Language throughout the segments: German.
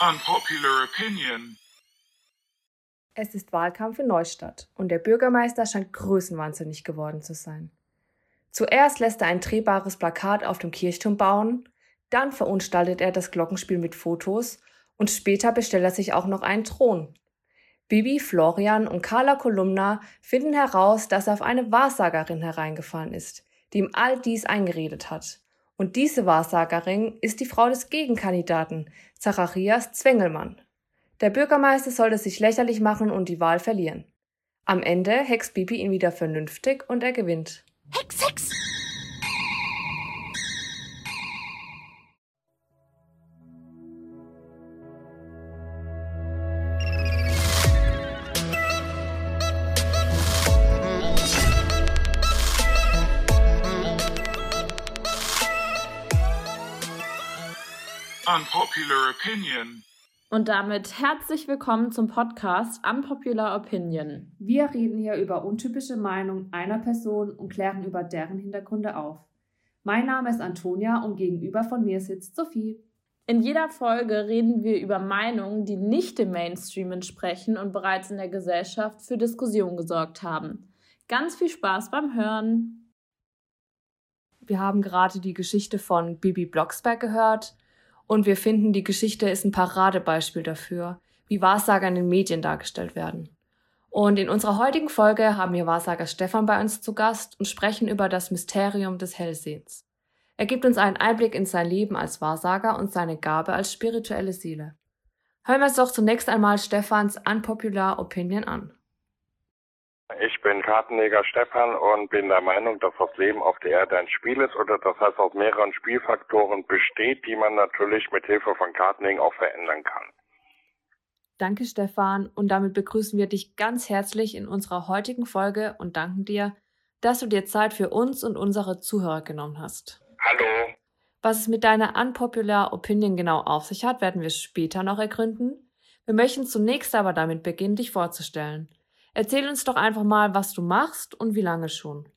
Unpopular Opinion. Es ist Wahlkampf in Neustadt und der Bürgermeister scheint größenwahnsinnig geworden zu sein. Zuerst lässt er ein drehbares Plakat auf dem Kirchturm bauen, dann verunstaltet er das Glockenspiel mit Fotos und später bestellt er sich auch noch einen Thron. Bibi, Florian und Carla Kolumna finden heraus, dass er auf eine Wahrsagerin hereingefallen ist, die ihm all dies eingeredet hat. Und diese Wahrsagerin ist die Frau des Gegenkandidaten, Zacharias Zwengelmann. Der Bürgermeister sollte sich lächerlich machen und die Wahl verlieren. Am Ende hext Bibi ihn wieder vernünftig und er gewinnt. Hex, Hex! Unpopular Opinion. Und damit herzlich willkommen zum Podcast Unpopular Opinion. Wir reden hier über untypische Meinungen einer Person und klären über deren Hintergründe auf. Mein Name ist Antonia und gegenüber von mir sitzt Sophie. In jeder Folge reden wir über Meinungen, die nicht dem Mainstream entsprechen und bereits in der Gesellschaft für Diskussion gesorgt haben. Ganz viel Spaß beim Hören. Wir haben gerade die Geschichte von Bibi Blocksberg gehört und wir finden, die Geschichte ist ein Paradebeispiel dafür, wie Wahrsager in den Medien dargestellt werden. Und in unserer heutigen Folge haben wir Wahrsager Stefan bei uns zu Gast und sprechen über das Mysterium des Hellsehens. Er gibt uns einen Einblick in sein Leben als Wahrsager und seine Gabe als spirituelle Seele. Hören wir uns doch zunächst einmal Stefans Unpopular Opinion an. Ich bin Kartenleger Stefan und bin der Meinung, dass das Leben auf der Erde ein Spiel ist oder das heißt aus mehreren Spielfaktoren besteht, die man natürlich mit Hilfe von Kartenlegen auch verändern kann. Danke Stefan und damit begrüßen wir dich ganz herzlich in unserer heutigen Folge und danken dir, dass du dir Zeit für uns und unsere Zuhörer genommen hast. Hallo. Was es mit deiner Unpopular Opinion genau auf sich hat, werden wir später noch ergründen. Wir möchten zunächst aber damit beginnen, dich vorzustellen. Erzähl uns doch einfach mal, was du machst und wie lange schon.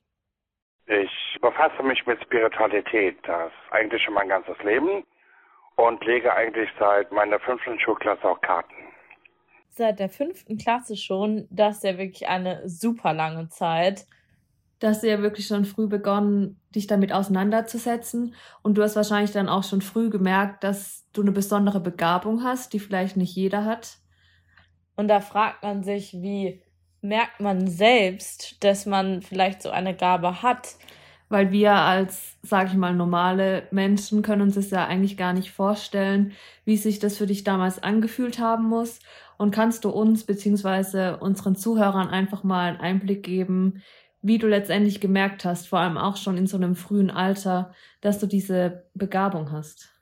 Ich befasse mich mit Spiritualität, das eigentlich schon mein ganzes Leben und lege eigentlich seit meiner fünften Schulklasse auch Karten. Seit der fünften Klasse schon, das ist ja wirklich eine super lange Zeit. Da hast du ja wirklich schon früh begonnen, dich damit auseinanderzusetzen. Und du hast wahrscheinlich dann auch schon früh gemerkt, dass du eine besondere Begabung hast, die vielleicht nicht jeder hat. Und da fragt man sich, wie merkt man selbst, dass man vielleicht so eine Gabe hat. Weil wir als, sag ich mal, normale Menschen können uns es ja eigentlich gar nicht vorstellen, wie sich das für dich damals angefühlt haben muss. Und kannst du uns beziehungsweise unseren Zuhörern einfach mal einen Einblick geben, wie du letztendlich gemerkt hast, vor allem auch schon in so einem frühen Alter, dass du diese Begabung hast?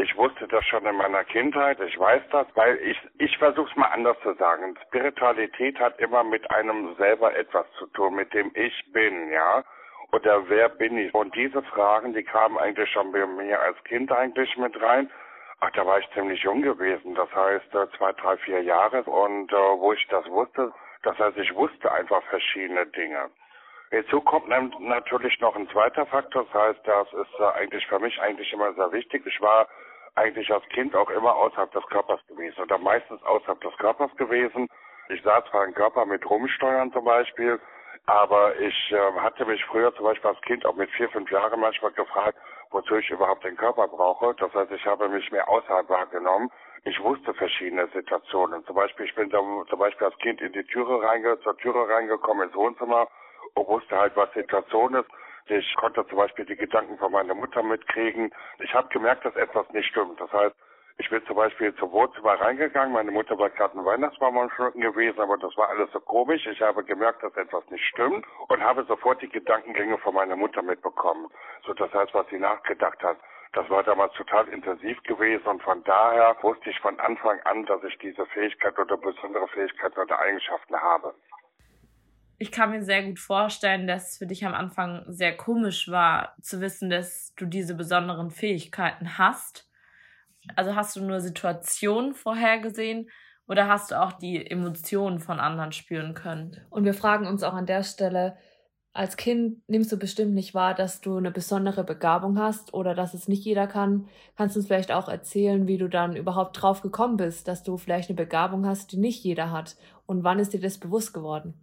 Ich wusste das schon in meiner Kindheit, ich weiß das, weil ich, ich versuche es mal anders zu sagen. Spiritualität hat immer mit einem selber etwas zu tun, mit dem ich bin, ja. Oder wer bin ich? Und diese Fragen, die kamen eigentlich schon bei mir als Kind eigentlich mit rein. Ach, da war ich ziemlich jung gewesen, das heißt äh, zwei, drei, vier Jahre. Und äh, wo ich das wusste, das heißt, ich wusste einfach verschiedene Dinge. Hinzu kommt natürlich noch ein zweiter Faktor, das heißt, das ist äh, eigentlich für mich eigentlich immer sehr wichtig. Ich war eigentlich als Kind auch immer außerhalb des Körpers gewesen oder meistens außerhalb des Körpers gewesen. Ich sah zwar einen Körper mit Rumsteuern zum Beispiel, aber ich äh, hatte mich früher zum Beispiel als Kind auch mit vier, fünf Jahren manchmal gefragt, wozu ich überhaupt den Körper brauche. Das heißt, ich habe mich mehr außerhalb wahrgenommen. Ich wusste verschiedene Situationen. Zum Beispiel, ich bin zum Beispiel als Kind in die Türe reinge zur Türe reingekommen ins Wohnzimmer und wusste halt, was Situation ist. Ich konnte zum Beispiel die Gedanken von meiner Mutter mitkriegen. Ich habe gemerkt, dass etwas nicht stimmt. Das heißt, ich bin zum Beispiel zum Wohnzimmer reingegangen. Meine Mutter war gerade ein Weihnachtsbaum am Schlucken gewesen, aber das war alles so komisch. Ich habe gemerkt, dass etwas nicht stimmt und habe sofort die Gedankengänge von meiner Mutter mitbekommen. So, das heißt, was sie nachgedacht hat. Das war damals total intensiv gewesen und von daher wusste ich von Anfang an, dass ich diese Fähigkeit oder besondere Fähigkeiten oder Eigenschaften habe ich kann mir sehr gut vorstellen, dass es für dich am Anfang sehr komisch war, zu wissen, dass du diese besonderen Fähigkeiten hast. Also hast du nur Situationen vorhergesehen oder hast du auch die Emotionen von anderen spüren können? Und wir fragen uns auch an der Stelle, als Kind nimmst du bestimmt nicht wahr, dass du eine besondere Begabung hast oder dass es nicht jeder kann. Kannst du uns vielleicht auch erzählen, wie du dann überhaupt drauf gekommen bist, dass du vielleicht eine Begabung hast, die nicht jeder hat? Und wann ist dir das bewusst geworden?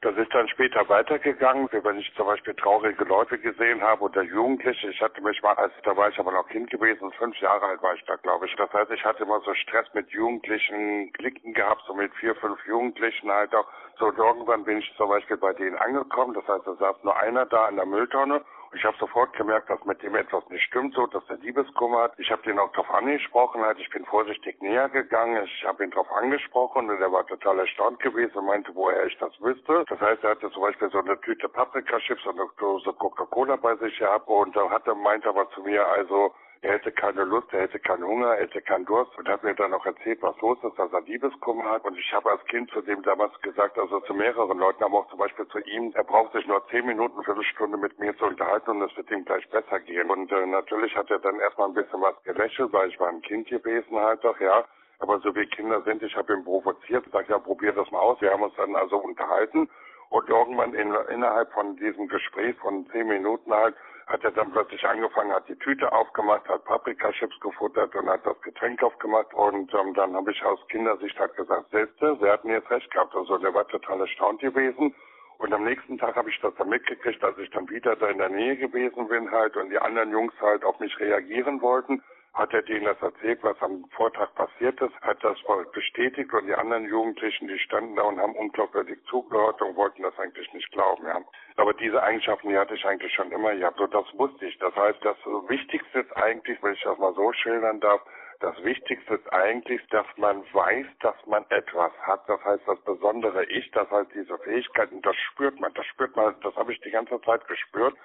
Das ist dann später weitergegangen, wenn ich zum Beispiel traurige Leute gesehen habe oder Jugendliche. Ich hatte mich mal, als da war ich aber noch Kind gewesen, fünf Jahre alt war ich da, glaube ich. Das heißt, ich hatte immer so Stress mit Jugendlichen, Klicken gehabt, so mit vier, fünf Jugendlichen halt auch. So, irgendwann bin ich zum Beispiel bei denen angekommen. Das heißt, da saß nur einer da in der Mülltonne ich habe sofort gemerkt, dass mit dem etwas nicht stimmt, so dass er Liebeskummer hat. Ich habe den auch darauf angesprochen, halt, ich bin vorsichtig näher gegangen, ich habe ihn darauf angesprochen und er war total erstaunt gewesen und meinte, woher ich das wüsste. Das heißt, er hatte zum Beispiel so eine Tüte Paprikaschips und eine Dose Coca-Cola bei sich gehabt und da hat er meinte aber zu mir, also er hätte keine Lust, er hätte keinen Hunger, er hätte keinen Durst und hat mir dann auch erzählt, was los ist, dass er Liebeskummer hat. Und ich habe als Kind zu dem damals gesagt, also zu mehreren Leuten, aber auch zum Beispiel zu ihm, er braucht sich nur zehn Minuten, Viertelstunde mit mir zu unterhalten und es wird ihm gleich besser gehen. Und äh, natürlich hat er dann erstmal ein bisschen was gelächelt, weil ich war ein Kind gewesen halt doch, ja. Aber so wie Kinder sind, ich habe ihn provoziert, sag ja, probier das mal aus. Wir haben uns dann also unterhalten und irgendwann in, innerhalb von diesem Gespräch von zehn Minuten halt hat er dann plötzlich angefangen, hat die Tüte aufgemacht, hat Paprikachips gefuttert und hat das Getränk aufgemacht. Und ähm, dann habe ich aus Kindersicht halt gesagt, Sätze, sie hatten jetzt recht gehabt. Also der war total erstaunt gewesen. Und am nächsten Tag habe ich das dann mitgekriegt, dass ich dann wieder da in der Nähe gewesen bin halt und die anderen Jungs halt auf mich reagieren wollten hat er denen das erzählt, was am Vortag passiert ist, hat das bestätigt und die anderen Jugendlichen, die standen da und haben unglaubwürdig zugehört und wollten das eigentlich nicht glauben, ja. Aber diese Eigenschaften, die hatte ich eigentlich schon immer Ja, So, das wusste ich. Das heißt, das Wichtigste ist eigentlich, wenn ich das mal so schildern darf, das Wichtigste ist eigentlich, dass man weiß, dass man etwas hat. Das heißt, das besondere Ich, das heißt diese Fähigkeiten, das spürt man. Das spürt man, das habe ich die ganze Zeit gespürt.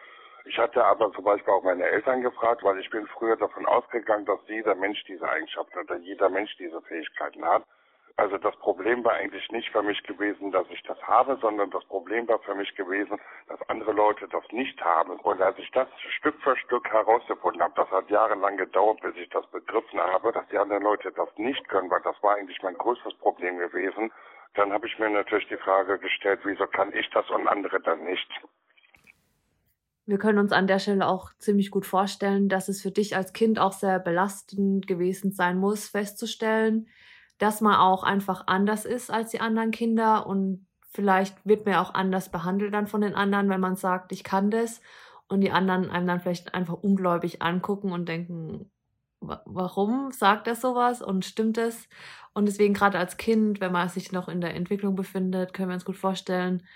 Ich hatte aber zum Beispiel auch meine Eltern gefragt, weil ich bin früher davon ausgegangen, dass jeder Mensch diese Eigenschaften oder jeder Mensch diese Fähigkeiten hat. Also das Problem war eigentlich nicht für mich gewesen, dass ich das habe, sondern das Problem war für mich gewesen, dass andere Leute das nicht haben. Und als ich das Stück für Stück herausgefunden habe, das hat jahrelang gedauert, bis ich das begriffen habe, dass die anderen Leute das nicht können, weil das war eigentlich mein größtes Problem gewesen, dann habe ich mir natürlich die Frage gestellt, wieso kann ich das und andere dann nicht? Wir können uns an der Stelle auch ziemlich gut vorstellen, dass es für dich als Kind auch sehr belastend gewesen sein muss, festzustellen, dass man auch einfach anders ist als die anderen Kinder und vielleicht wird man auch anders behandelt dann von den anderen, wenn man sagt, ich kann das und die anderen einem dann vielleicht einfach ungläubig angucken und denken, warum sagt er sowas und stimmt es? Und deswegen gerade als Kind, wenn man sich noch in der Entwicklung befindet, können wir uns gut vorstellen,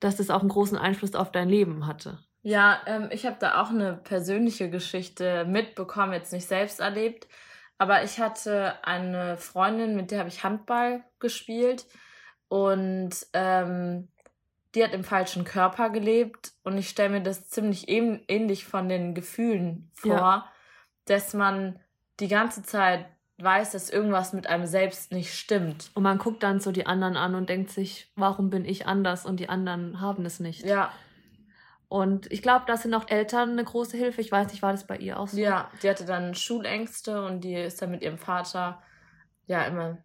dass das auch einen großen Einfluss auf dein Leben hatte. Ja, ähm, ich habe da auch eine persönliche Geschichte mitbekommen, jetzt nicht selbst erlebt. Aber ich hatte eine Freundin, mit der habe ich Handball gespielt. Und ähm, die hat im falschen Körper gelebt. Und ich stelle mir das ziemlich ähnlich von den Gefühlen vor, ja. dass man die ganze Zeit weiß, dass irgendwas mit einem selbst nicht stimmt. Und man guckt dann so die anderen an und denkt sich, warum bin ich anders und die anderen haben es nicht. Ja, und ich glaube, da sind auch Eltern eine große Hilfe. Ich weiß nicht, war das bei ihr auch so? Ja, die hatte dann Schulängste und die ist dann mit ihrem Vater ja immer,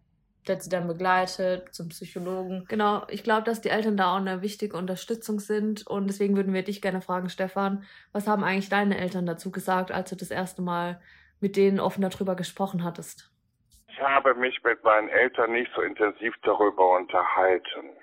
der hat sie dann begleitet zum Psychologen. Genau, ich glaube, dass die Eltern da auch eine wichtige Unterstützung sind. Und deswegen würden wir dich gerne fragen, Stefan, was haben eigentlich deine Eltern dazu gesagt, als du das erste Mal mit denen offen darüber gesprochen hattest? Ich habe mich mit meinen Eltern nicht so intensiv darüber unterhalten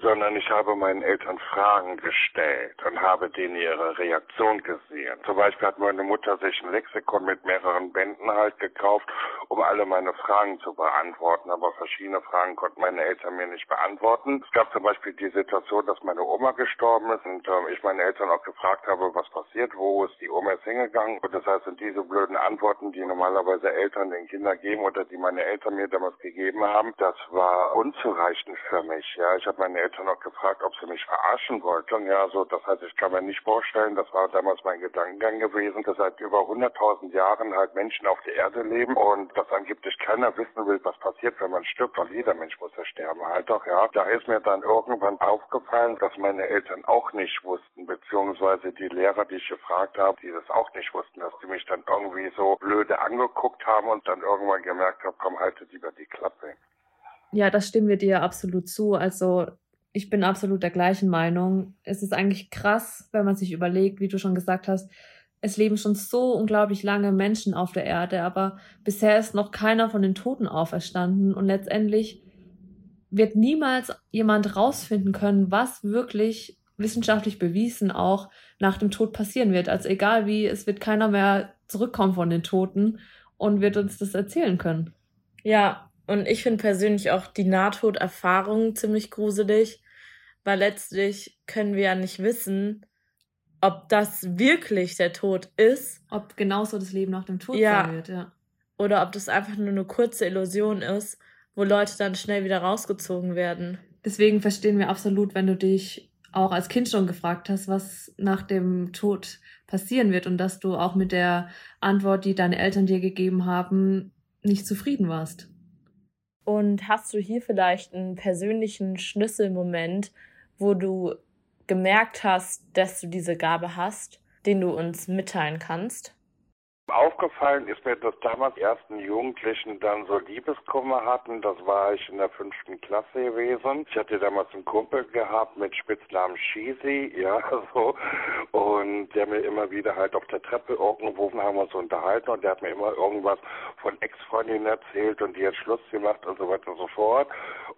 sondern ich habe meinen Eltern Fragen gestellt und habe denen ihre Reaktion gesehen. Zum Beispiel hat meine Mutter sich ein Lexikon mit mehreren Bänden halt gekauft, um alle meine Fragen zu beantworten, aber verschiedene Fragen konnten meine Eltern mir nicht beantworten. Es gab zum Beispiel die Situation, dass meine Oma gestorben ist und äh, ich meine Eltern auch gefragt habe, was passiert, wo ist die Oma jetzt hingegangen und das heißt, sind diese blöden Antworten, die normalerweise Eltern den Kindern geben oder die meine Eltern mir damals gegeben haben, das war unzureichend für mich. Ja, ich habe meine Eltern noch gefragt, ob sie mich verarschen wollten. Ja, so, das heißt, ich kann mir nicht vorstellen, das war damals mein Gedankengang gewesen, dass seit über 100.000 Jahren halt Menschen auf der Erde leben und dass angeblich keiner wissen will, was passiert, wenn man stirbt, weil jeder Mensch muss ja sterben halt doch, ja. Da ist mir dann irgendwann aufgefallen, dass meine Eltern auch nicht wussten, beziehungsweise die Lehrer, die ich gefragt habe, die das auch nicht wussten, dass die mich dann irgendwie so blöde angeguckt haben und dann irgendwann gemerkt habe, komm, halte lieber die Klappe. Ja, das stimmen wir dir absolut zu. Also Ich bin absolut der gleichen Meinung. Es ist eigentlich krass, wenn man sich überlegt, wie du schon gesagt hast, es leben schon so unglaublich lange Menschen auf der Erde, aber bisher ist noch keiner von den Toten auferstanden und letztendlich wird niemals jemand rausfinden können, was wirklich wissenschaftlich bewiesen auch nach dem Tod passieren wird. Also egal wie, es wird keiner mehr zurückkommen von den Toten und wird uns das erzählen können. Ja, und ich finde persönlich auch die Nahtoderfahrung ziemlich gruselig, weil letztlich können wir ja nicht wissen, ob das wirklich der Tod ist. Ob genauso das Leben nach dem Tod ja. sein wird, ja. Oder ob das einfach nur eine kurze Illusion ist, wo Leute dann schnell wieder rausgezogen werden. Deswegen verstehen wir absolut, wenn du dich auch als Kind schon gefragt hast, was nach dem Tod passieren wird und dass du auch mit der Antwort, die deine Eltern dir gegeben haben, nicht zufrieden warst. Und hast du hier vielleicht einen persönlichen Schlüsselmoment, wo du gemerkt hast, dass du diese Gabe hast, den du uns mitteilen kannst? Aufgefallen ist mir, dass damals die ersten Jugendlichen dann so Liebeskummer hatten. Das war ich in der fünften Klasse gewesen. Ich hatte damals einen Kumpel gehabt mit Spitznamen Cheesy, ja, so. Und der mir immer wieder halt auf der Treppe irgendwo haben wir uns unterhalten und der hat mir immer irgendwas von Ex-Freundinnen erzählt und die hat Schluss gemacht und so weiter und so fort.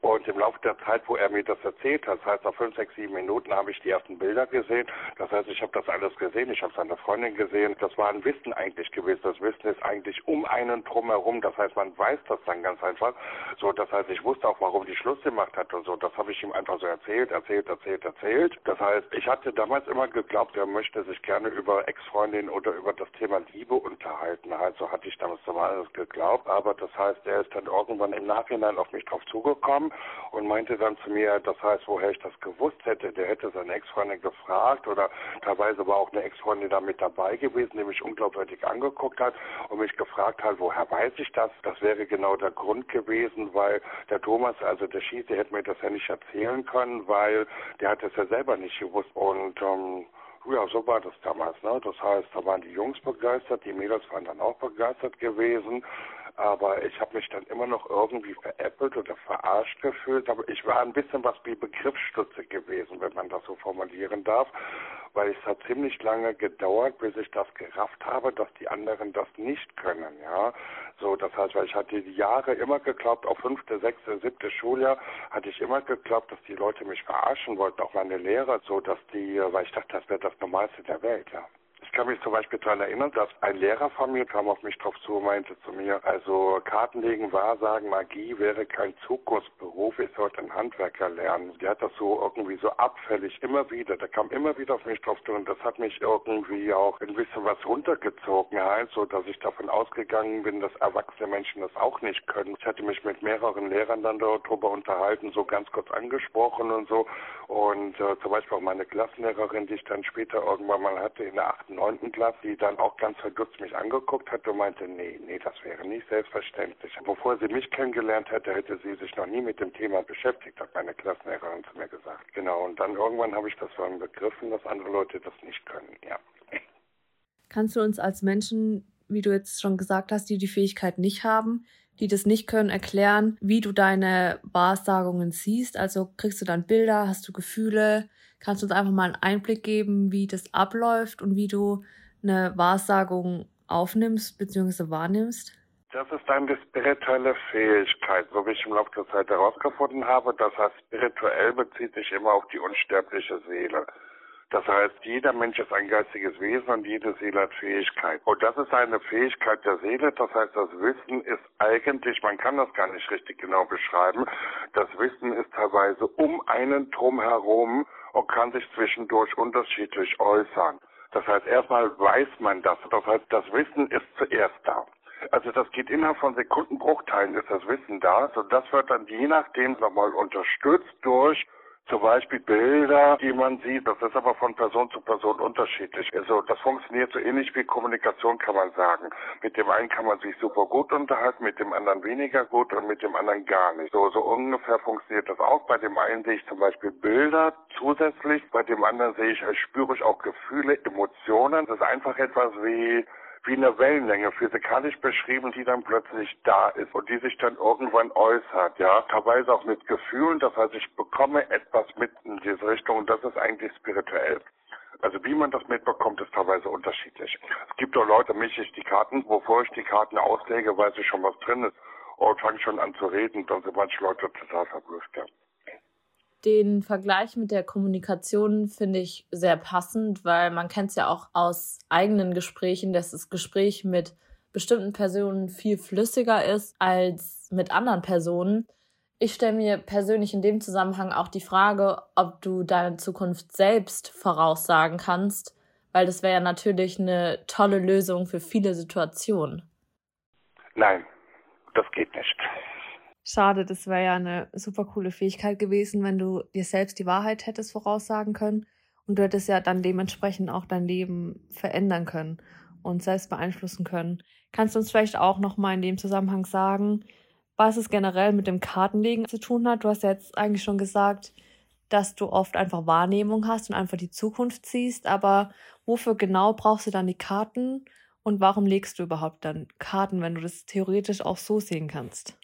Und im Laufe der Zeit, wo er mir das erzählt hat, das heißt nach fünf, sechs, sieben Minuten habe ich die ersten Bilder gesehen. Das heißt, ich habe das alles gesehen. Ich habe seine Freundin gesehen. Das war ein Wissen eigentlich gewesen. Das Wissen ist eigentlich um einen drumherum. Das heißt, man weiß das dann ganz einfach. So, das heißt, ich wusste auch, warum die Schluss gemacht hat und so. Das habe ich ihm einfach so erzählt, erzählt, erzählt, erzählt. Das heißt, ich hatte damals immer geglaubt, er möchte sich gerne über Ex-Freundin oder über das Thema Liebe unterhalten. Also hatte ich damals alles geglaubt. Aber das heißt, er ist dann irgendwann im Nachhinein auf mich drauf zugekommen und meinte dann zu mir, das heißt, woher ich das gewusst hätte, der hätte seine Ex-Freundin gefragt oder teilweise war auch eine Ex-Freundin da mit dabei gewesen, die mich unglaubwürdig angeguckt hat und mich gefragt hat, woher weiß ich das? Das wäre genau der Grund gewesen, weil der Thomas, also der Schieße, hätte mir das ja nicht erzählen können, weil der hat es ja selber nicht gewusst und ähm, ja, so war das damals. Ne? Das heißt, da waren die Jungs begeistert, die Mädels waren dann auch begeistert gewesen aber ich habe mich dann immer noch irgendwie veräppelt oder verarscht gefühlt. Aber ich war ein bisschen was wie Begriffsstütze gewesen, wenn man das so formulieren darf, weil es hat ziemlich lange gedauert, bis ich das gerafft habe, dass die anderen das nicht können, ja. So, das heißt, weil ich hatte die Jahre immer geglaubt, auf fünfte, sechste, siebte Schuljahr hatte ich immer geglaubt, dass die Leute mich verarschen wollten, auch meine Lehrer, so dass die, weil ich dachte, das wäre das Normalste der Welt, ja. Ich kann mich zum Beispiel daran erinnern, dass ein Lehrer von mir kam auf mich drauf zu und meinte zu mir, also Kartenlegen, Wahrsagen, Magie wäre kein Zukunftsberuf, ich sollte ein Handwerker lernen. Der hat das so irgendwie so abfällig immer wieder, der kam immer wieder auf mich drauf zu und das hat mich irgendwie auch ein bisschen was runtergezogen, halt, so dass ich davon ausgegangen bin, dass erwachsene Menschen das auch nicht können. Ich hatte mich mit mehreren Lehrern dann darüber unterhalten, so ganz kurz angesprochen und so und äh, zum Beispiel auch meine Klassenlehrerin, die ich dann später irgendwann mal hatte in der achten neunten Klasse, die dann auch ganz verdutzt mich angeguckt hat und meinte, nee, nee, das wäre nicht selbstverständlich. Bevor sie mich kennengelernt hätte, hätte sie sich noch nie mit dem Thema beschäftigt, hat meine Klassenlehrerin zu mir gesagt. Genau, und dann irgendwann habe ich das dann begriffen, dass andere Leute das nicht können, ja. Kannst du uns als Menschen, wie du jetzt schon gesagt hast, die die Fähigkeit nicht haben, die das nicht können, erklären, wie du deine Wahrsagungen siehst? Also kriegst du dann Bilder, hast du Gefühle? Kannst du uns einfach mal einen Einblick geben, wie das abläuft und wie du eine Wahrsagung aufnimmst bzw. wahrnimmst? Das ist eine spirituelle Fähigkeit, so wie ich im Laufe der Zeit herausgefunden habe. Das heißt, spirituell bezieht sich immer auf die unsterbliche Seele. Das heißt, jeder Mensch ist ein geistiges Wesen und jede Seele hat Fähigkeit. Und das ist eine Fähigkeit der Seele. Das heißt, das Wissen ist eigentlich, man kann das gar nicht richtig genau beschreiben. Das Wissen ist teilweise um einen drum herum und kann sich zwischendurch unterschiedlich äußern. Das heißt, erstmal weiß man das. Das heißt, das Wissen ist zuerst da. Also das geht innerhalb von Sekundenbruchteilen ist das Wissen da. So das wird dann je nachdem nochmal unterstützt durch zum Beispiel Bilder, die man sieht, das ist aber von Person zu Person unterschiedlich. Also das funktioniert so ähnlich wie Kommunikation, kann man sagen. Mit dem einen kann man sich super gut unterhalten, mit dem anderen weniger gut und mit dem anderen gar nicht. So, so ungefähr funktioniert das auch. Bei dem einen sehe ich zum Beispiel Bilder zusätzlich, bei dem anderen sehe ich, spüre ich auch Gefühle, Emotionen. Das ist einfach etwas wie wie eine Wellenlänge physikalisch beschrieben, die dann plötzlich da ist und die sich dann irgendwann äußert, ja. Teilweise auch mit Gefühlen, das heißt, ich bekomme etwas mit in diese Richtung und das ist eigentlich spirituell. Also wie man das mitbekommt, ist teilweise unterschiedlich. Es gibt auch Leute, mich ich die Karten, bevor ich die Karten auslege, weiß ich schon, was drin ist. Und fange schon an zu reden, dann sind manche Leute total verblüfft, ja. Den Vergleich mit der Kommunikation finde ich sehr passend, weil man kennt es ja auch aus eigenen Gesprächen, dass das Gespräch mit bestimmten Personen viel flüssiger ist als mit anderen Personen. Ich stelle mir persönlich in dem Zusammenhang auch die Frage, ob du deine Zukunft selbst voraussagen kannst, weil das wäre ja natürlich eine tolle Lösung für viele Situationen. Nein, das geht nicht. Schade, das wäre ja eine super coole Fähigkeit gewesen, wenn du dir selbst die Wahrheit hättest voraussagen können und du hättest ja dann dementsprechend auch dein Leben verändern können und selbst beeinflussen können. Kannst du uns vielleicht auch nochmal in dem Zusammenhang sagen, was es generell mit dem Kartenlegen zu tun hat? Du hast ja jetzt eigentlich schon gesagt, dass du oft einfach Wahrnehmung hast und einfach die Zukunft siehst, aber wofür genau brauchst du dann die Karten und warum legst du überhaupt dann Karten, wenn du das theoretisch auch so sehen kannst?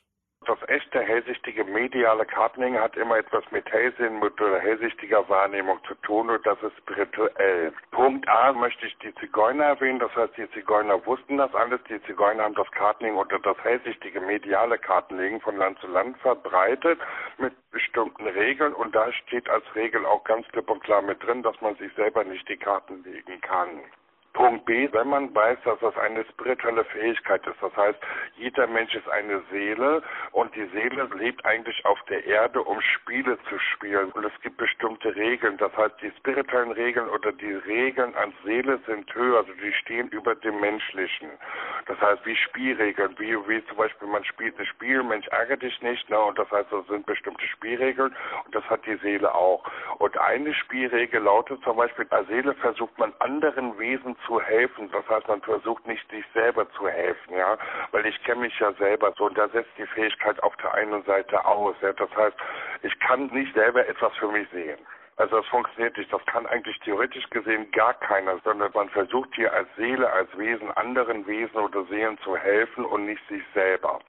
Echte hellsichtige mediale Kartenlegen hat immer etwas mit Hellsinn, mit hellsichtiger Wahrnehmung zu tun und das ist spirituell. Punkt A möchte ich die Zigeuner erwähnen, das heißt, die Zigeuner wussten das alles, die Zigeuner haben das Kartenlegen oder das hellsichtige mediale Kartenlegen von Land zu Land verbreitet mit bestimmten Regeln und da steht als Regel auch ganz klipp und klar mit drin, dass man sich selber nicht die Karten legen kann. Punkt B, wenn man weiß, dass das eine spirituelle Fähigkeit ist. Das heißt, jeder Mensch ist eine Seele und die Seele lebt eigentlich auf der Erde, um Spiele zu spielen. Und es gibt bestimmte Regeln. Das heißt, die spirituellen Regeln oder die Regeln an Seele sind höher, also die stehen über dem Menschlichen. Das heißt, wie Spielregeln, wie, wie zum Beispiel man spielt ein Spiel, Mensch ärgere dich nicht, ne? und das heißt, das sind bestimmte Spielregeln und das hat die Seele auch. Und eine Spielregel lautet zum Beispiel, als Seele versucht man anderen Wesen zu helfen. Das heißt, man versucht nicht sich selber zu helfen, ja, weil ich kenne mich ja selber so und da setzt die Fähigkeit auf der einen Seite aus. Ja? Das heißt, ich kann nicht selber etwas für mich sehen. Also das funktioniert nicht. Das kann eigentlich theoretisch gesehen gar keiner, sondern man versucht hier als Seele, als Wesen anderen Wesen oder Seelen zu helfen und nicht sich selber.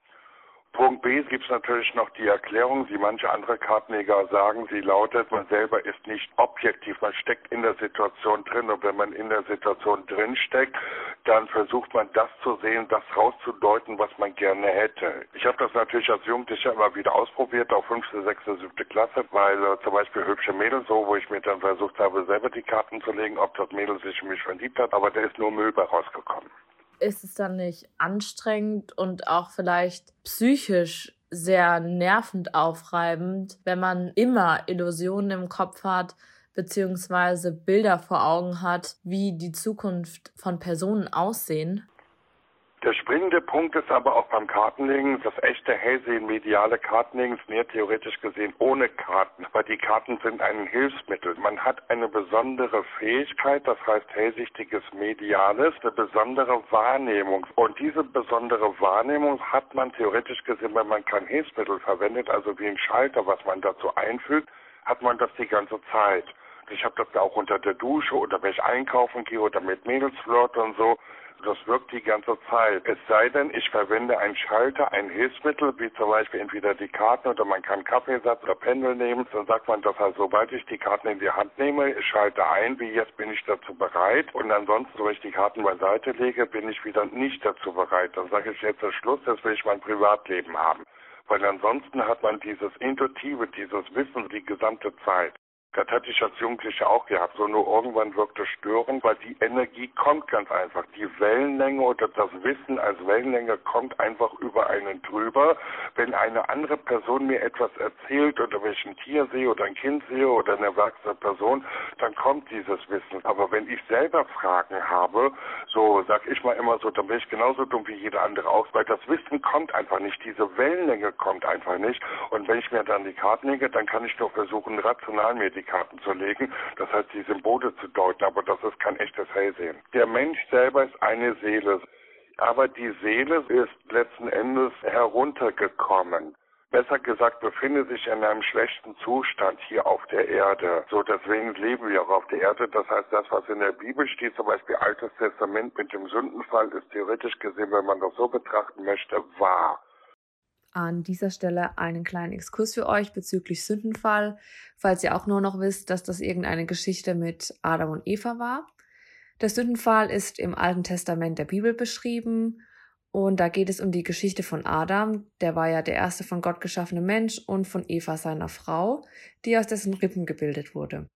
Punkt B gibt es natürlich noch die Erklärung, wie manche andere Kartenleger sagen, sie lautet, man selber ist nicht objektiv, man steckt in der Situation drin und wenn man in der Situation drin steckt, dann versucht man das zu sehen, das rauszudeuten, was man gerne hätte. Ich habe das natürlich als Jugendlicher immer wieder ausprobiert, auch fünfte, sechste, siebte Klasse, weil äh, zum Beispiel hübsche Mädels so, wo ich mir dann versucht habe, selber die Karten zu legen, ob das Mädel sich in mich verliebt hat, aber da ist nur Müll bei rausgekommen ist es dann nicht anstrengend und auch vielleicht psychisch sehr nervend aufreibend, wenn man immer Illusionen im Kopf hat, beziehungsweise Bilder vor Augen hat, wie die Zukunft von Personen aussehen? Der springende Punkt ist aber auch beim Kartenlegen, das echte Hellsehen mediale Kartenlegen ist mehr theoretisch gesehen ohne Karten, weil die Karten sind ein Hilfsmittel. Man hat eine besondere Fähigkeit, das heißt hellsichtiges Mediales, eine besondere Wahrnehmung. Und diese besondere Wahrnehmung hat man theoretisch gesehen, wenn man kein Hilfsmittel verwendet, also wie ein Schalter, was man dazu einfügt, hat man das die ganze Zeit. Ich habe das ja auch unter der Dusche oder wenn ich einkaufen gehe oder mit Mädels flirte und so. Das wirkt die ganze Zeit. Es sei denn, ich verwende einen Schalter, ein Hilfsmittel, wie zum Beispiel entweder die Karten oder man kann Kaffeesatz oder Pendel nehmen. Dann sagt man, das heißt, sobald ich die Karten in die Hand nehme, ich schalte ein, wie jetzt bin ich dazu bereit. Und ansonsten, wenn ich die Karten beiseite lege, bin ich wieder nicht dazu bereit. Dann sage ich jetzt Schluss, jetzt will ich mein Privatleben haben. Weil ansonsten hat man dieses Intuitive, dieses Wissen die gesamte Zeit. Das hatte ich als Jugendlicher auch gehabt. So nur irgendwann wirkte störend, weil die Energie kommt ganz einfach. Die Wellenlänge oder das Wissen als Wellenlänge kommt einfach über einen drüber. Wenn eine andere Person mir etwas erzählt oder wenn ich ein Tier sehe oder ein Kind sehe oder eine erwachsene Person, dann kommt dieses Wissen. Aber wenn ich selber Fragen habe, so sag ich mal immer so, dann bin ich genauso dumm wie jeder andere auch, weil das Wissen kommt einfach nicht. Diese Wellenlänge kommt einfach nicht. Und wenn ich mir dann die Karten lege, dann kann ich nur versuchen, rational mir die Karten zu legen, das heißt die Symbole zu deuten, aber das ist kein echtes Hellsehen. Der Mensch selber ist eine Seele, aber die Seele ist letzten Endes heruntergekommen. besser gesagt, befindet sich in einem schlechten Zustand hier auf der Erde. So, deswegen leben wir auch auf der Erde. Das heißt, das, was in der Bibel steht, zum Beispiel Altes Testament mit dem Sündenfall, ist theoretisch gesehen, wenn man das so betrachten möchte, wahr. An dieser Stelle einen kleinen Exkurs für euch bezüglich Sündenfall, falls ihr auch nur noch wisst, dass das irgendeine Geschichte mit Adam und Eva war. Der Sündenfall ist im Alten Testament der Bibel beschrieben und da geht es um die Geschichte von Adam, der war ja der erste von Gott geschaffene Mensch, und von Eva, seiner Frau, die aus dessen Rippen gebildet wurde.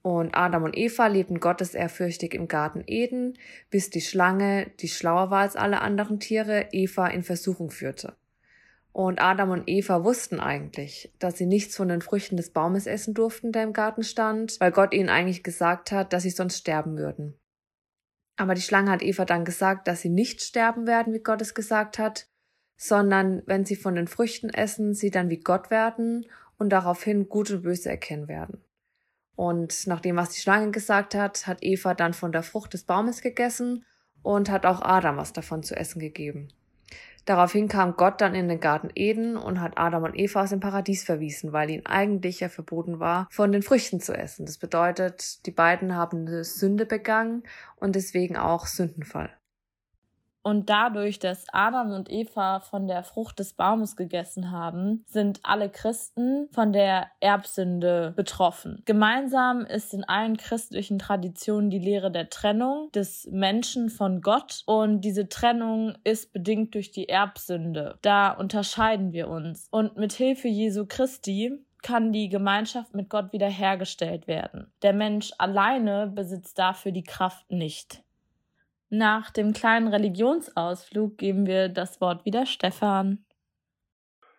Und Adam und Eva lebten gottesehrfürchtig im Garten Eden, bis die Schlange, die schlauer war als alle anderen Tiere, Eva in Versuchung führte. Und Adam und Eva wussten eigentlich, dass sie nichts von den Früchten des Baumes essen durften, der im Garten stand, weil Gott ihnen eigentlich gesagt hat, dass sie sonst sterben würden. Aber die Schlange hat Eva dann gesagt, dass sie nicht sterben werden, wie Gott es gesagt hat, sondern wenn sie von den Früchten essen, sie dann wie Gott werden und daraufhin Gut und Böse erkennen werden. Und nach dem, was die Schlange gesagt hat, hat Eva dann von der Frucht des Baumes gegessen und hat auch Adam was davon zu essen gegeben. Daraufhin kam Gott dann in den Garten Eden und hat Adam und Eva aus dem Paradies verwiesen, weil ihnen eigentlich ja verboten war, von den Früchten zu essen. Das bedeutet, die beiden haben eine Sünde begangen und deswegen auch Sündenfall. Und dadurch, dass Adam und Eva von der Frucht des Baumes gegessen haben, sind alle Christen von der Erbsünde betroffen. Gemeinsam ist in allen christlichen Traditionen die Lehre der Trennung des Menschen von Gott. Und diese Trennung ist bedingt durch die Erbsünde. Da unterscheiden wir uns. Und mit Hilfe Jesu Christi kann die Gemeinschaft mit Gott wiederhergestellt werden. Der Mensch alleine besitzt dafür die Kraft nicht. Nach dem kleinen Religionsausflug geben wir das Wort wieder Stefan.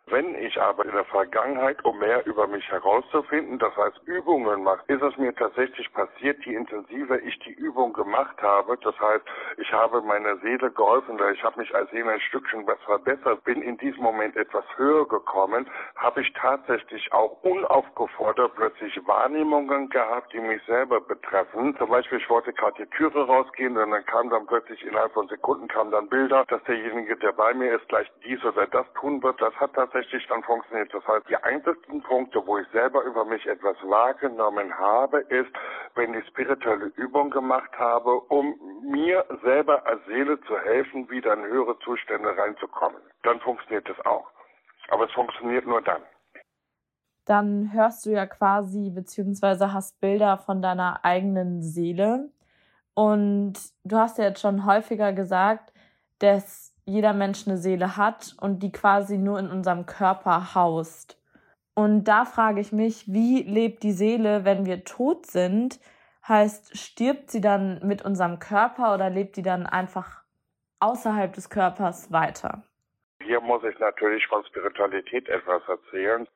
Wenn ich aber in der Vergangenheit, um mehr über mich herauszufinden, das heißt Übungen mache, ist es mir tatsächlich passiert, je intensiver ich die Übung gemacht habe, das heißt, ich habe meiner Seele geholfen, ich habe mich als Seele ein Stückchen was verbessert, bin in diesem Moment etwas höher gekommen, habe ich tatsächlich auch unaufgefordert plötzlich Wahrnehmungen gehabt, die mich selber betreffen. Zum Beispiel, ich wollte gerade die Türe rausgehen und dann kam dann plötzlich innerhalb von Sekunden kamen dann Bilder, dass derjenige, der bei mir ist, gleich dies oder das tun wird. Das hat tatsächlich tatsächlich dann funktioniert. Das heißt, die einzigsten Punkte, wo ich selber über mich etwas wahrgenommen habe, ist, wenn ich spirituelle Übung gemacht habe, um mir selber als Seele zu helfen, wieder in höhere Zustände reinzukommen. Dann funktioniert es auch. Aber es funktioniert nur dann dann hörst du ja quasi beziehungsweise hast Bilder von deiner eigenen Seele. Und du hast ja jetzt schon häufiger gesagt, dass jeder Mensch eine Seele hat und die quasi nur in unserem Körper haust. Und da frage ich mich, wie lebt die Seele, wenn wir tot sind? Heißt, stirbt sie dann mit unserem Körper oder lebt die dann einfach außerhalb des Körpers weiter? Hier muss ich natürlich von Spiritualität etwas erzählen.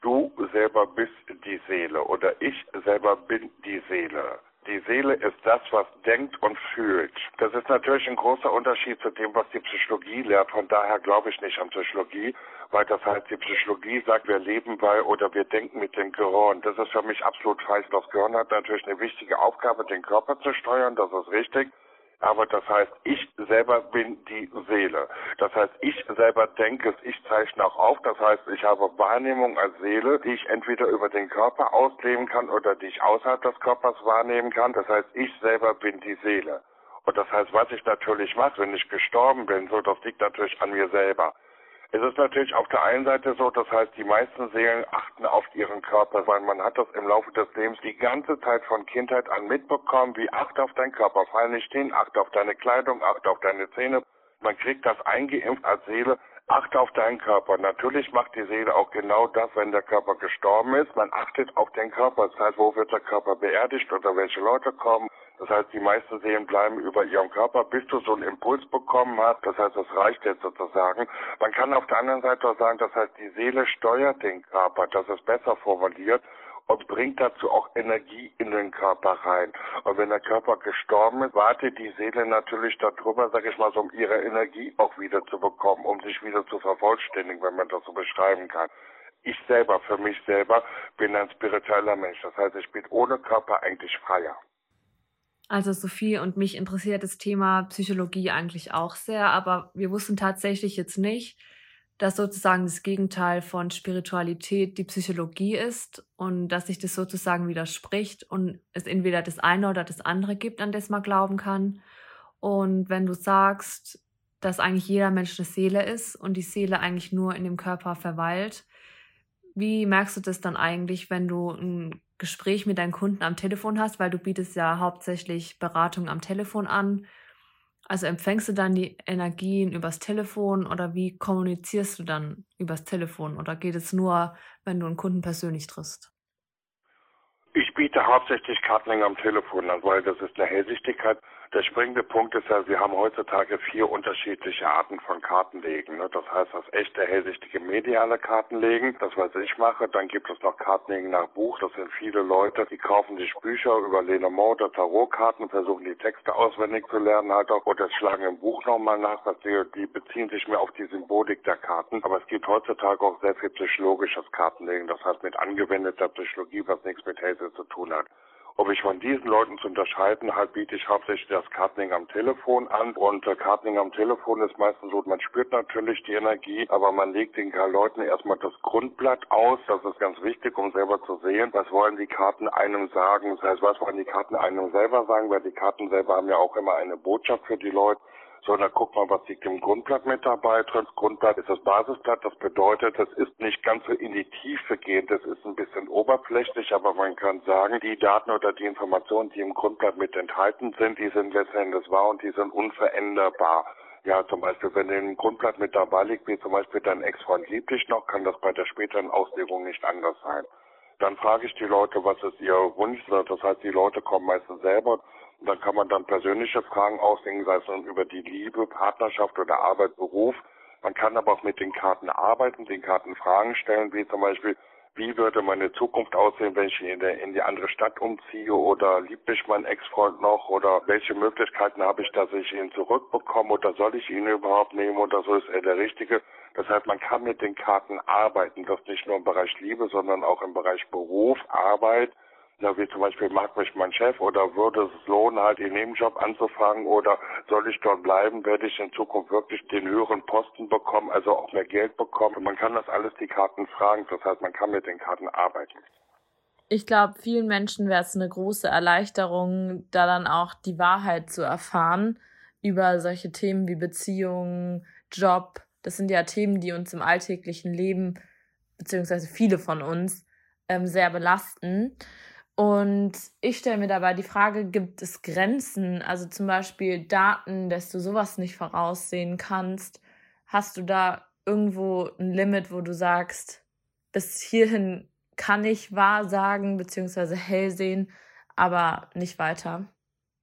Du selber bist die Seele oder ich selber bin die Seele. Die Seele ist das, was denkt und fühlt. Das ist natürlich ein großer Unterschied zu dem, was die Psychologie lehrt. Von daher glaube ich nicht an Psychologie, weil das heißt, die Psychologie sagt, wir leben bei oder wir denken mit dem Gehirn. Das ist für mich absolut falsch. Das Gehirn hat natürlich eine wichtige Aufgabe, den Körper zu steuern. Das ist richtig aber das heißt, ich selber bin die Seele. Das heißt, ich selber denke es, ich zeichne auch auf. Das heißt, ich habe Wahrnehmung als Seele, die ich entweder über den Körper ausleben kann oder die ich außerhalb des Körpers wahrnehmen kann. Das heißt, ich selber bin die Seele. Und das heißt, was ich natürlich mache, wenn ich gestorben bin, so, das liegt natürlich an mir selber. Es ist natürlich auf der einen Seite so, das heißt, die meisten Seelen achten auf ihren Körper, weil man hat das im Laufe des Lebens die ganze Zeit von Kindheit an mitbekommen, wie acht auf deinen Körper, fall nicht hin, acht auf deine Kleidung, acht auf deine Zähne. Man kriegt das eingeimpft als Seele, achte auf deinen Körper. Natürlich macht die Seele auch genau das, wenn der Körper gestorben ist. Man achtet auf den Körper. Das heißt, wo wird der Körper beerdigt oder welche Leute kommen. Das heißt, die meisten Seelen bleiben über ihrem Körper, bis du so einen Impuls bekommen hast. Das heißt, das reicht jetzt sozusagen. Man kann auf der anderen Seite auch sagen, das heißt, die Seele steuert den Körper. Das ist besser formuliert und bringt dazu auch Energie in den Körper rein. Und wenn der Körper gestorben ist, wartet die Seele natürlich darüber, sag ich mal, so, um ihre Energie auch wieder zu bekommen, um sich wieder zu vervollständigen, wenn man das so beschreiben kann. Ich selber, für mich selber, bin ein spiritueller Mensch. Das heißt, ich bin ohne Körper eigentlich freier. Also Sophie und mich interessiert das Thema Psychologie eigentlich auch sehr, aber wir wussten tatsächlich jetzt nicht, dass sozusagen das Gegenteil von Spiritualität die Psychologie ist und dass sich das sozusagen widerspricht und es entweder das eine oder das andere gibt, an das man glauben kann. Und wenn du sagst, dass eigentlich jeder Mensch eine Seele ist und die Seele eigentlich nur in dem Körper verweilt, wie merkst du das dann eigentlich, wenn du ein Gespräch mit deinen Kunden am Telefon hast, weil du bietest ja hauptsächlich Beratung am Telefon an also empfängst du dann die Energien übers Telefon oder wie kommunizierst du dann übers Telefon oder geht es nur, wenn du einen Kunden persönlich triffst? Ich biete hauptsächlich Kartling am Telefon an, weil das ist eine Hellsichtigkeit. Der springende Punkt ist ja, wir haben heutzutage vier unterschiedliche Arten von Kartenlegen. Ne? Das heißt, das echte, hellsichtige, mediale Kartenlegen, das was ich mache. Dann gibt es noch Kartenlegen nach Buch. Das sind viele Leute, die kaufen sich Bücher über Lenormand oder Tarotkarten, versuchen die Texte auswendig zu lernen halt auch oder schlagen im Buch nochmal nach. dass die, die beziehen sich mehr auf die Symbolik der Karten. Aber es gibt heutzutage auch sehr viel psychologisches Kartenlegen. Das heißt mit angewendeter Psychologie, was nichts mit Hellsinn zu tun hat. Ob ich von diesen Leuten zu unterscheiden, halt biete ich hauptsächlich das Kartening am Telefon an. Und äh, Kartening am Telefon ist meistens so, man spürt natürlich die Energie, aber man legt den Leuten erstmal das Grundblatt aus. Das ist ganz wichtig, um selber zu sehen, was wollen die Karten einem sagen. Das heißt, was wollen die Karten einem selber sagen, weil die Karten selber haben ja auch immer eine Botschaft für die Leute sondern guck mal, was liegt im Grundblatt mit dabei. Das Grundblatt ist das Basisblatt. Das bedeutet, es ist nicht ganz so in die Tiefe gehend. Das ist ein bisschen oberflächlich, aber man kann sagen, die Daten oder die Informationen, die im Grundblatt mit enthalten sind, die sind letztendlich wahr und die sind unveränderbar. Ja, zum Beispiel, wenn im Grundblatt mit dabei liegt, wie zum Beispiel dein Ex-Freund liebt dich noch, kann das bei der späteren Auslegung nicht anders sein. Dann frage ich die Leute, was ist ihr Wunsch? Das heißt, die Leute kommen meistens selber dann kann man dann persönliche Fragen auslegen, sei es dann über die Liebe, Partnerschaft oder Arbeit, Beruf. Man kann aber auch mit den Karten arbeiten, den Karten Fragen stellen, wie zum Beispiel, wie würde meine Zukunft aussehen, wenn ich in, der, in die andere Stadt umziehe? Oder liebt mich mein Ex-Freund noch? Oder welche Möglichkeiten habe ich, dass ich ihn zurückbekomme? Oder soll ich ihn überhaupt nehmen? Oder so ist er der Richtige. Das heißt, man kann mit den Karten arbeiten, das nicht nur im Bereich Liebe, sondern auch im Bereich Beruf, Arbeit, ja, wie zum Beispiel mag mich mein Chef oder würde es lohnen, halt den Nebenjob anzufangen oder soll ich dort bleiben, werde ich in Zukunft wirklich den höheren Posten bekommen, also auch mehr Geld bekommen. Man kann das alles die Karten fragen, das heißt, man kann mit den Karten arbeiten. Ich glaube, vielen Menschen wäre es eine große Erleichterung, da dann auch die Wahrheit zu erfahren über solche Themen wie Beziehungen, Job. Das sind ja Themen, die uns im alltäglichen Leben, beziehungsweise viele von uns, ähm, sehr belasten. Und ich stelle mir dabei die Frage, gibt es Grenzen, also zum Beispiel Daten, dass du sowas nicht voraussehen kannst? Hast du da irgendwo ein Limit, wo du sagst, bis hierhin kann ich wahr sagen bzw. hell sehen, aber nicht weiter?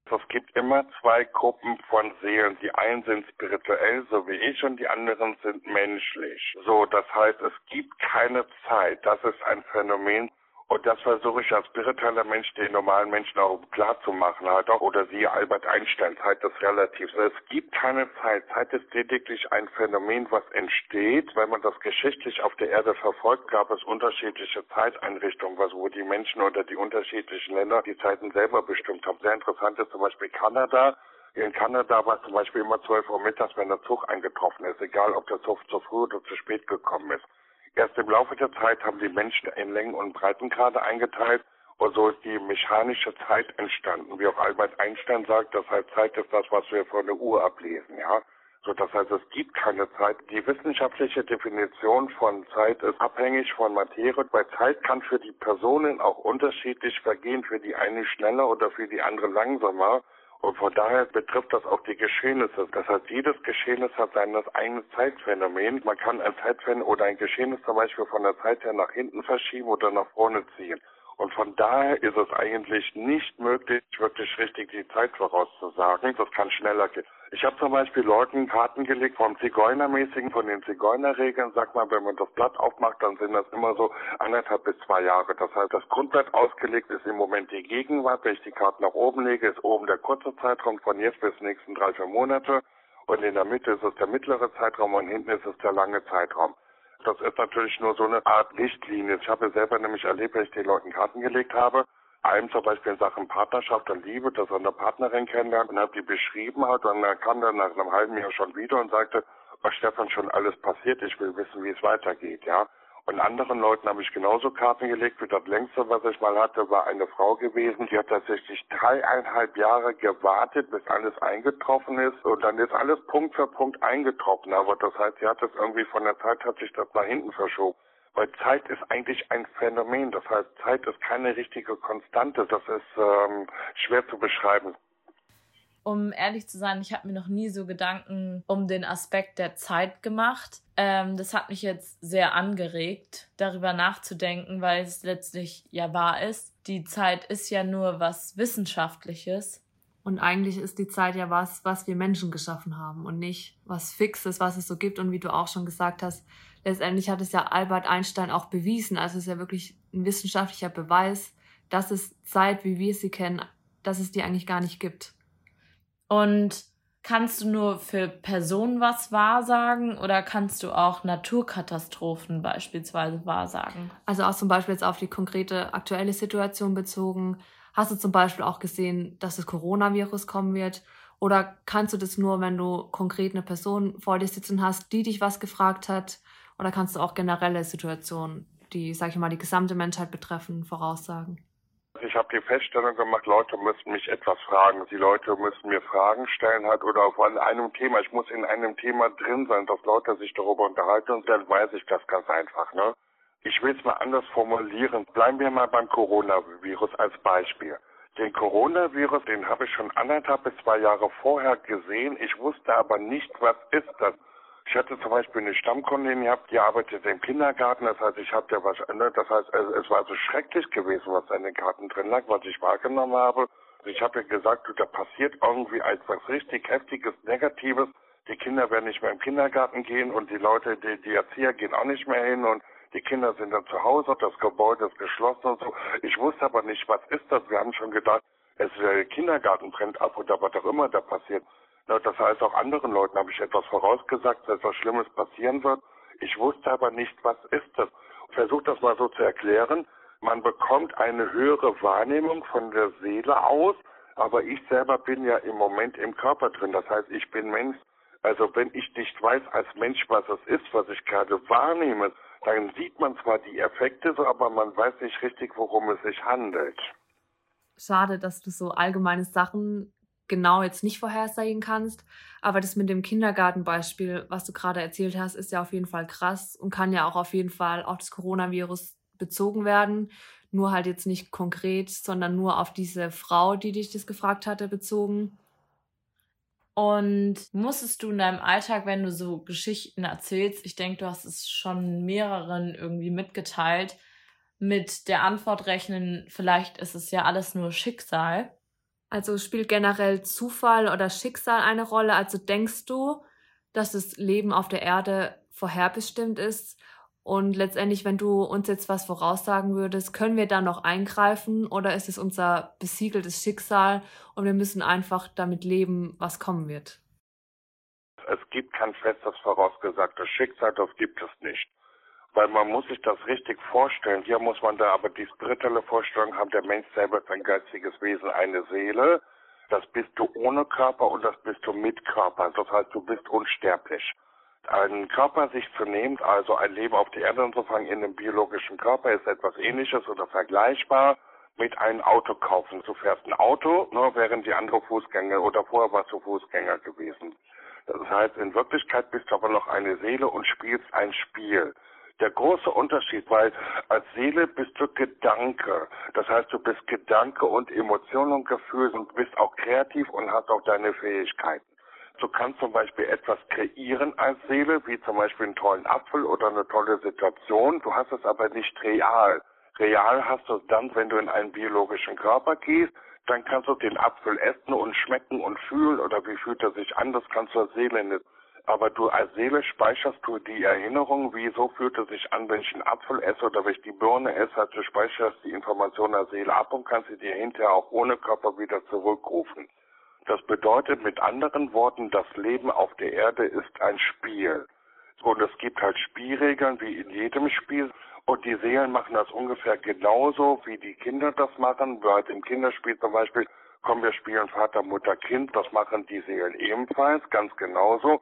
Es gibt immer zwei Gruppen von Seelen. Die einen sind spirituell, so wie ich, und die anderen sind menschlich. So, das heißt, es gibt keine Zeit. Das ist ein Phänomen, und das versuche ich als spiritueller Mensch den normalen Menschen auch klar zu machen, halt auch. Oder wie Albert Einstein, Zeit ist relativ. Es gibt keine Zeit. Zeit ist lediglich ein Phänomen, was entsteht. Wenn man das geschichtlich auf der Erde verfolgt, gab es unterschiedliche Zeiteinrichtungen, was wo die Menschen oder die unterschiedlichen Länder die Zeiten selber bestimmt haben. Sehr interessant ist zum Beispiel Kanada. In Kanada war es zum Beispiel immer 12 Uhr mittags, wenn der Zug eingetroffen ist, egal ob der Zug zu früh oder zu spät gekommen ist. Erst im Laufe der Zeit haben die Menschen in Längen- und Breitengrade eingeteilt und so ist die mechanische Zeit entstanden. Wie auch Albert Einstein sagt, das heißt, Zeit ist das, was wir von der Uhr ablesen, ja. So, das heißt, es gibt keine Zeit. Die wissenschaftliche Definition von Zeit ist abhängig von Materie. Bei Zeit kann für die Personen auch unterschiedlich vergehen, für die eine schneller oder für die andere langsamer. Und von daher betrifft das auch die Geschehnisse. Das heißt, jedes Geschehnis hat sein eigenes Zeitphänomen. Man kann ein Zeitphänomen oder ein Geschehnis zum Beispiel von der Zeit her nach hinten verschieben oder nach vorne ziehen. Und von daher ist es eigentlich nicht möglich, wirklich richtig die Zeit vorauszusagen. Das kann schneller gehen. Ich habe zum Beispiel Leuten Karten gelegt vom Zigeunermäßigen, von den Zigeunerregeln. Sag mal, wenn man das Blatt aufmacht, dann sind das immer so anderthalb bis zwei Jahre. Das heißt, das Grundblatt ausgelegt ist im Moment die Gegenwart. Wenn ich die Karten nach oben lege, ist oben der kurze Zeitraum von jetzt bis nächsten drei, vier Monate. Und in der Mitte ist es der mittlere Zeitraum und hinten ist es der lange Zeitraum. Das ist natürlich nur so eine Art Lichtlinie. Ich habe selber nämlich erlebt, wenn ich den Leuten Karten gelegt habe, einem zum Beispiel in Sachen Partnerschaft und Liebe, dass er eine Partnerin kennenlernt und hat die beschrieben hat und er kam dann nach einem halben Jahr schon wieder und sagte, was Stefan schon alles passiert, ich will wissen, wie es weitergeht, ja. Und anderen Leuten habe ich genauso Karten gelegt, wie das längste, was ich mal hatte, war eine Frau gewesen, die hat tatsächlich dreieinhalb Jahre gewartet, bis alles eingetroffen ist. Und dann ist alles Punkt für Punkt eingetroffen. Aber das heißt, sie hat das irgendwie von der Zeit, hat sich das nach hinten verschoben. Weil Zeit ist eigentlich ein Phänomen. Das heißt, Zeit ist keine richtige Konstante. Das ist ähm, schwer zu beschreiben um ehrlich zu sein, ich habe mir noch nie so Gedanken um den Aspekt der Zeit gemacht. Ähm, das hat mich jetzt sehr angeregt, darüber nachzudenken, weil es letztlich ja wahr ist. Die Zeit ist ja nur was Wissenschaftliches. Und eigentlich ist die Zeit ja was, was wir Menschen geschaffen haben und nicht was Fixes, was es so gibt. Und wie du auch schon gesagt hast, letztendlich hat es ja Albert Einstein auch bewiesen. Also es ist ja wirklich ein wissenschaftlicher Beweis, dass es Zeit, wie wir sie kennen, dass es die eigentlich gar nicht gibt. Und kannst du nur für Personen was wahrsagen oder kannst du auch Naturkatastrophen beispielsweise wahrsagen? Also auch zum Beispiel jetzt auf die konkrete aktuelle Situation bezogen. Hast du zum Beispiel auch gesehen, dass das Coronavirus kommen wird? Oder kannst du das nur, wenn du konkret eine Person vor dir sitzen hast, die dich was gefragt hat? Oder kannst du auch generelle Situationen, die, sag ich mal, die gesamte Menschheit betreffen, voraussagen? Ich habe die Feststellung gemacht, Leute müssen mich etwas fragen. Die Leute müssen mir Fragen stellen halt oder auf einem Thema. Ich muss in einem Thema drin sein, dass Leute sich darüber unterhalten und dann weiß ich das ganz einfach. Ne? Ich will es mal anders formulieren. Bleiben wir mal beim Coronavirus als Beispiel. Den Coronavirus, den habe ich schon anderthalb bis zwei Jahre vorher gesehen. Ich wusste aber nicht, was ist das. Ich hatte zum Beispiel eine Stammkundin gehabt, die arbeitet im Kindergarten, das heißt, ich habe ja was, ne, das heißt, es war so schrecklich gewesen, was in den Karten drin lag, was ich wahrgenommen habe. Ich habe ja gesagt, da passiert irgendwie etwas richtig Heftiges, Negatives. Die Kinder werden nicht mehr im Kindergarten gehen und die Leute, die, die Erzieher gehen auch nicht mehr hin und die Kinder sind dann zu Hause, das Gebäude ist geschlossen und so. Ich wusste aber nicht, was ist das? Wir haben schon gedacht, es der Kindergarten brennt ab oder was auch immer da passiert. Das heißt, auch anderen Leuten habe ich etwas vorausgesagt, dass etwas Schlimmes passieren wird. Ich wusste aber nicht, was ist das. Versucht das mal so zu erklären. Man bekommt eine höhere Wahrnehmung von der Seele aus, aber ich selber bin ja im Moment im Körper drin. Das heißt, ich bin Mensch. Also wenn ich nicht weiß als Mensch, was es ist, was ich gerade wahrnehme, dann sieht man zwar die Effekte, aber man weiß nicht richtig, worum es sich handelt. Schade, dass du so allgemeine Sachen genau jetzt nicht vorhersagen kannst. Aber das mit dem Kindergartenbeispiel, was du gerade erzählt hast, ist ja auf jeden Fall krass und kann ja auch auf jeden Fall auf das Coronavirus bezogen werden. Nur halt jetzt nicht konkret, sondern nur auf diese Frau, die dich das gefragt hatte, bezogen. Und musstest du in deinem Alltag, wenn du so Geschichten erzählst, ich denke, du hast es schon mehreren irgendwie mitgeteilt, mit der Antwort rechnen, vielleicht ist es ja alles nur Schicksal. Also spielt generell Zufall oder Schicksal eine Rolle? Also denkst du, dass das Leben auf der Erde vorherbestimmt ist? Und letztendlich, wenn du uns jetzt was voraussagen würdest, können wir da noch eingreifen oder ist es unser besiegeltes Schicksal und wir müssen einfach damit leben, was kommen wird? Es gibt kein festes vorausgesagtes Schicksal, das gibt es nicht weil man muss sich das richtig vorstellen. Hier muss man da aber die spirituelle Vorstellung haben, der Mensch selber ist ein geistiges Wesen, eine Seele. Das bist du ohne Körper und das bist du mit Körper. Das heißt, du bist unsterblich. Einen Körper sich zu nehmen, also ein Leben auf der Erde anzufangen in einem biologischen Körper, ist etwas ähnliches oder vergleichbar mit einem Auto kaufen. Du fährst ein Auto, nur während die andere Fußgänger oder vorher warst du Fußgänger gewesen. Das heißt, in Wirklichkeit bist du aber noch eine Seele und spielst ein Spiel der große Unterschied, weil als Seele bist du Gedanke. Das heißt, du bist Gedanke und Emotion und Gefühl und bist auch kreativ und hast auch deine Fähigkeiten. Du kannst zum Beispiel etwas kreieren als Seele, wie zum Beispiel einen tollen Apfel oder eine tolle Situation. Du hast es aber nicht real. Real hast du es dann, wenn du in einen biologischen Körper gehst, dann kannst du den Apfel essen und schmecken und fühlen oder wie fühlt er sich an, das kannst du als Seele nicht aber du als Seele speicherst du die Erinnerung, wieso fühlt es sich an, wenn ich einen Apfel esse oder wenn ich die Birne esse, also du speicherst die Information der Seele ab und kannst sie dir hinterher auch ohne Körper wieder zurückrufen. Das bedeutet mit anderen Worten, das Leben auf der Erde ist ein Spiel. Und es gibt halt Spielregeln wie in jedem Spiel. Und die Seelen machen das ungefähr genauso, wie die Kinder das machen. Weil im Kinderspiel zum Beispiel, kommen wir spielen Vater, Mutter, Kind. Das machen die Seelen ebenfalls, ganz genauso.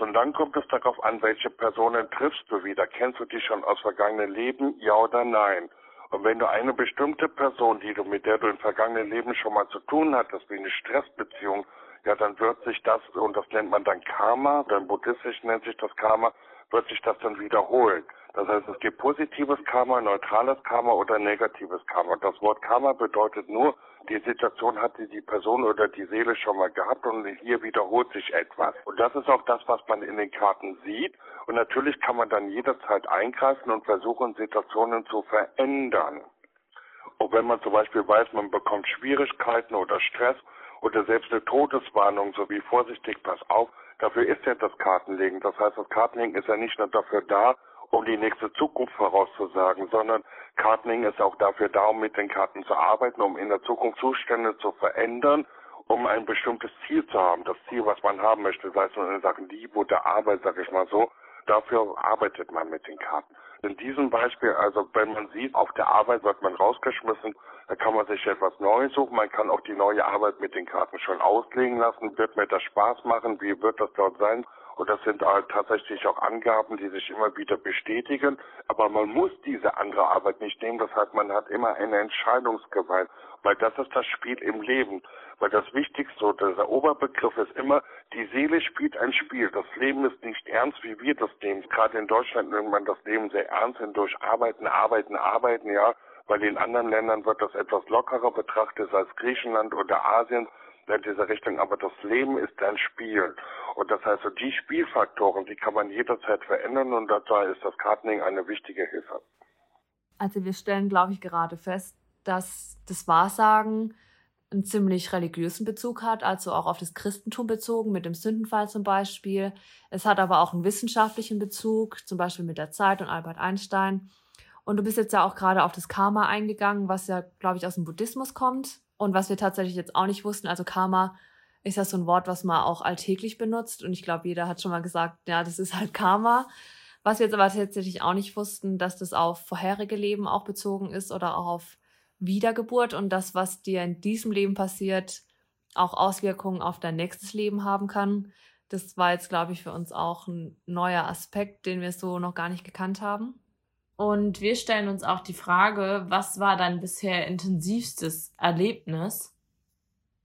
Und dann kommt es darauf an, welche Personen triffst du wieder. Kennst du die schon aus vergangenen Leben, ja oder nein? Und wenn du eine bestimmte Person, die du mit der du im vergangenen Leben schon mal zu tun hattest, wie eine Stressbeziehung, ja, dann wird sich das, und das nennt man dann Karma, dann buddhistisch nennt sich das Karma, wird sich das dann wiederholen. Das heißt, es gibt positives Karma, neutrales Karma oder negatives Karma. Das Wort Karma bedeutet nur, die Situation hatte die Person oder die Seele schon mal gehabt und hier wiederholt sich etwas. Und das ist auch das, was man in den Karten sieht. Und natürlich kann man dann jederzeit eingreifen und versuchen, Situationen zu verändern. Und wenn man zum Beispiel weiß, man bekommt Schwierigkeiten oder Stress oder selbst eine Todeswarnung, so wie vorsichtig, pass auf, dafür ist ja das Kartenlegen. Das heißt, das Kartenlegen ist ja nicht nur dafür da, um die nächste Zukunft vorauszusagen, sondern Kartening ist auch dafür da, um mit den Karten zu arbeiten, um in der Zukunft Zustände zu verändern, um ein bestimmtes Ziel zu haben. Das Ziel, was man haben möchte, sei es nur in Sachen Liebe oder Arbeit, sag ich mal so, dafür arbeitet man mit den Karten. In diesem Beispiel, also wenn man sieht, auf der Arbeit wird man rausgeschmissen, da kann man sich etwas Neues suchen. Man kann auch die neue Arbeit mit den Karten schon auslegen lassen. Wird mir das Spaß machen? Wie wird das dort sein? Und das sind halt tatsächlich auch Angaben, die sich immer wieder bestätigen. Aber man muss diese andere Arbeit nicht nehmen. Das heißt, man hat immer eine Entscheidungsgewalt. Weil das ist das Spiel im Leben. Weil das Wichtigste, dieser Oberbegriff ist immer, die Seele spielt ein Spiel. Das Leben ist nicht ernst, wie wir das nehmen. Gerade in Deutschland nimmt man das Leben sehr ernst und durch Arbeiten, Arbeiten, Arbeiten, ja. Weil in anderen Ländern wird das etwas lockerer betrachtet als Griechenland oder Asien in dieser Richtung, aber das Leben ist ein Spiel. Und das heißt, die Spielfaktoren, die kann man jederzeit verändern und da ist das Kartening eine wichtige Hilfe. Also wir stellen, glaube ich, gerade fest, dass das Wahrsagen einen ziemlich religiösen Bezug hat, also auch auf das Christentum bezogen, mit dem Sündenfall zum Beispiel. Es hat aber auch einen wissenschaftlichen Bezug, zum Beispiel mit der Zeit und Albert Einstein. Und du bist jetzt ja auch gerade auf das Karma eingegangen, was ja, glaube ich, aus dem Buddhismus kommt. Und was wir tatsächlich jetzt auch nicht wussten, also Karma ist ja so ein Wort, was man auch alltäglich benutzt. Und ich glaube, jeder hat schon mal gesagt, ja, das ist halt Karma. Was wir jetzt aber tatsächlich auch nicht wussten, dass das auf vorherige Leben auch bezogen ist oder auch auf Wiedergeburt und das, was dir in diesem Leben passiert, auch Auswirkungen auf dein nächstes Leben haben kann. Das war jetzt, glaube ich, für uns auch ein neuer Aspekt, den wir so noch gar nicht gekannt haben. Und wir stellen uns auch die Frage, was war dein bisher intensivstes Erlebnis?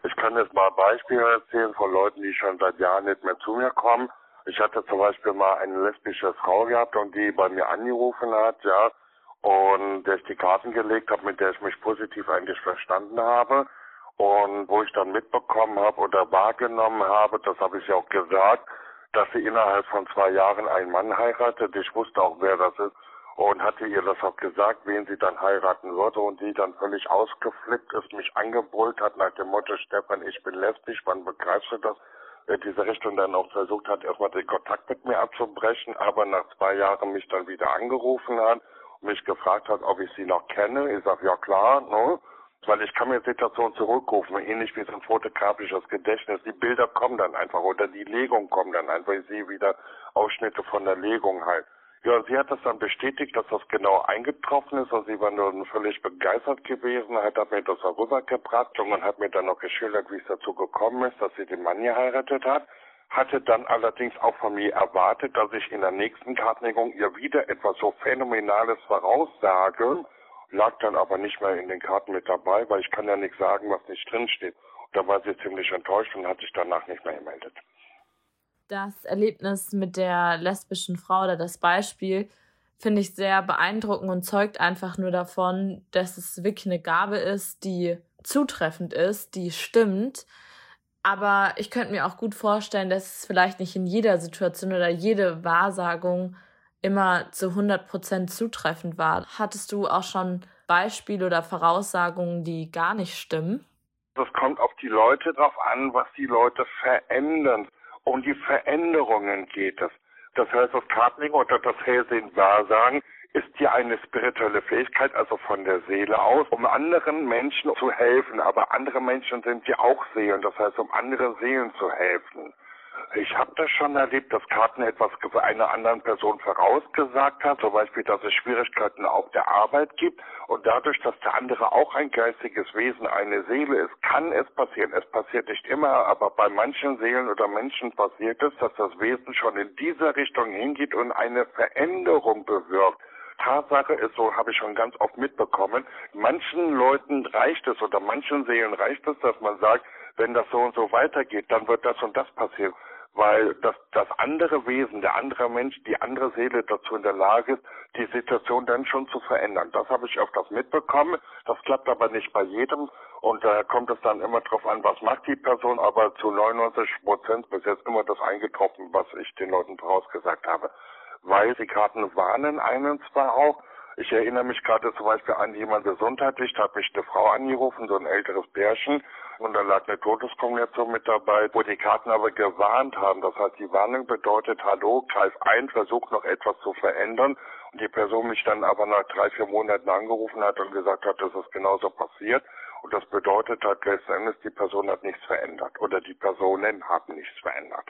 Ich kann jetzt mal Beispiele erzählen von Leuten, die schon seit Jahren nicht mehr zu mir kommen. Ich hatte zum Beispiel mal eine lesbische Frau gehabt und die bei mir angerufen hat, ja, und der ich die Karten gelegt habe, mit der ich mich positiv eigentlich verstanden habe. Und wo ich dann mitbekommen habe oder wahrgenommen habe, das habe ich ja auch gesagt, dass sie innerhalb von zwei Jahren einen Mann heiratet. Ich wusste auch, wer das ist und hatte ihr das auch gesagt, wen sie dann heiraten würde und die dann völlig ausgeflippt ist, mich angebrüllt hat nach dem Motto, Stefan, ich bin lesbisch, wann begreifst du das? In diese Richtung dann auch versucht hat, erstmal den Kontakt mit mir abzubrechen, aber nach zwei Jahren mich dann wieder angerufen hat und mich gefragt hat, ob ich sie noch kenne. Ich sage, ja klar, ne? Weil ich kann mir Situationen zurückrufen, ähnlich wie so ein fotografisches Gedächtnis. Die Bilder kommen dann einfach oder die Legung kommt dann einfach. Ich sehe wieder Ausschnitte von der Legung halt. Ja, sie hat das dann bestätigt, dass das genau eingetroffen ist. Also sie war nur völlig begeistert gewesen, hat, hat mir das rübergebracht und hat mir dann noch geschildert, wie es dazu gekommen ist, dass sie den Mann geheiratet hat. Hatte dann allerdings auch von mir erwartet, dass ich in der nächsten Kartlegung ihr wieder etwas so Phänomenales voraussage, lag dann aber nicht mehr in den Karten mit dabei, weil ich kann ja nichts sagen, was nicht drinsteht. Und da war sie ziemlich enttäuscht und hat sich danach nicht mehr gemeldet das Erlebnis mit der lesbischen Frau oder das Beispiel finde ich sehr beeindruckend und zeugt einfach nur davon, dass es wirklich eine Gabe ist, die zutreffend ist, die stimmt. Aber ich könnte mir auch gut vorstellen, dass es vielleicht nicht in jeder Situation oder jede Wahrsagung immer zu 100% zutreffend war. Hattest du auch schon Beispiele oder Voraussagungen, die gar nicht stimmen? Das kommt auf die Leute drauf an, was die Leute verändern. Um die Veränderungen geht es. Das heißt, das Kartening oder das Hellsehen-Wahrsagen ist ja eine spirituelle Fähigkeit, also von der Seele aus, um anderen Menschen zu helfen. Aber andere Menschen sind ja auch Seelen, das heißt, um andere Seelen zu helfen. Ich habe das schon erlebt, dass Karten etwas einer anderen Person vorausgesagt hat, zum Beispiel, dass es Schwierigkeiten auf der Arbeit gibt und dadurch, dass der andere auch ein geistiges Wesen, eine Seele ist, kann es passieren. Es passiert nicht immer, aber bei manchen Seelen oder Menschen passiert es, dass das Wesen schon in diese Richtung hingeht und eine Veränderung bewirkt. Tatsache ist, so habe ich schon ganz oft mitbekommen, manchen Leuten reicht es oder manchen Seelen reicht es, dass man sagt, wenn das so und so weitergeht, dann wird das und das passieren weil das, das andere Wesen, der andere Mensch, die andere Seele dazu in der Lage ist, die Situation dann schon zu verändern. Das habe ich öfters mitbekommen. Das klappt aber nicht bei jedem. Und da kommt es dann immer drauf an, was macht die Person. Aber zu 99 Prozent bis jetzt immer das eingetroffen, was ich den Leuten vorausgesagt habe. Weil die Karten warnen einen zwar auch, ich erinnere mich gerade zum Beispiel an jemand gesundheitlich, da hat mich eine Frau angerufen, so ein älteres Pärchen, und da lag eine Todeskombination mit dabei, wo die Karten aber gewarnt haben. Das heißt, die Warnung bedeutet, hallo, greif ein, versuch noch etwas zu verändern. Und die Person mich dann aber nach drei, vier Monaten angerufen hat und gesagt hat, dass es genauso passiert. Und das bedeutet halt letztendlich, die Person hat nichts verändert oder die Personen haben nichts verändert.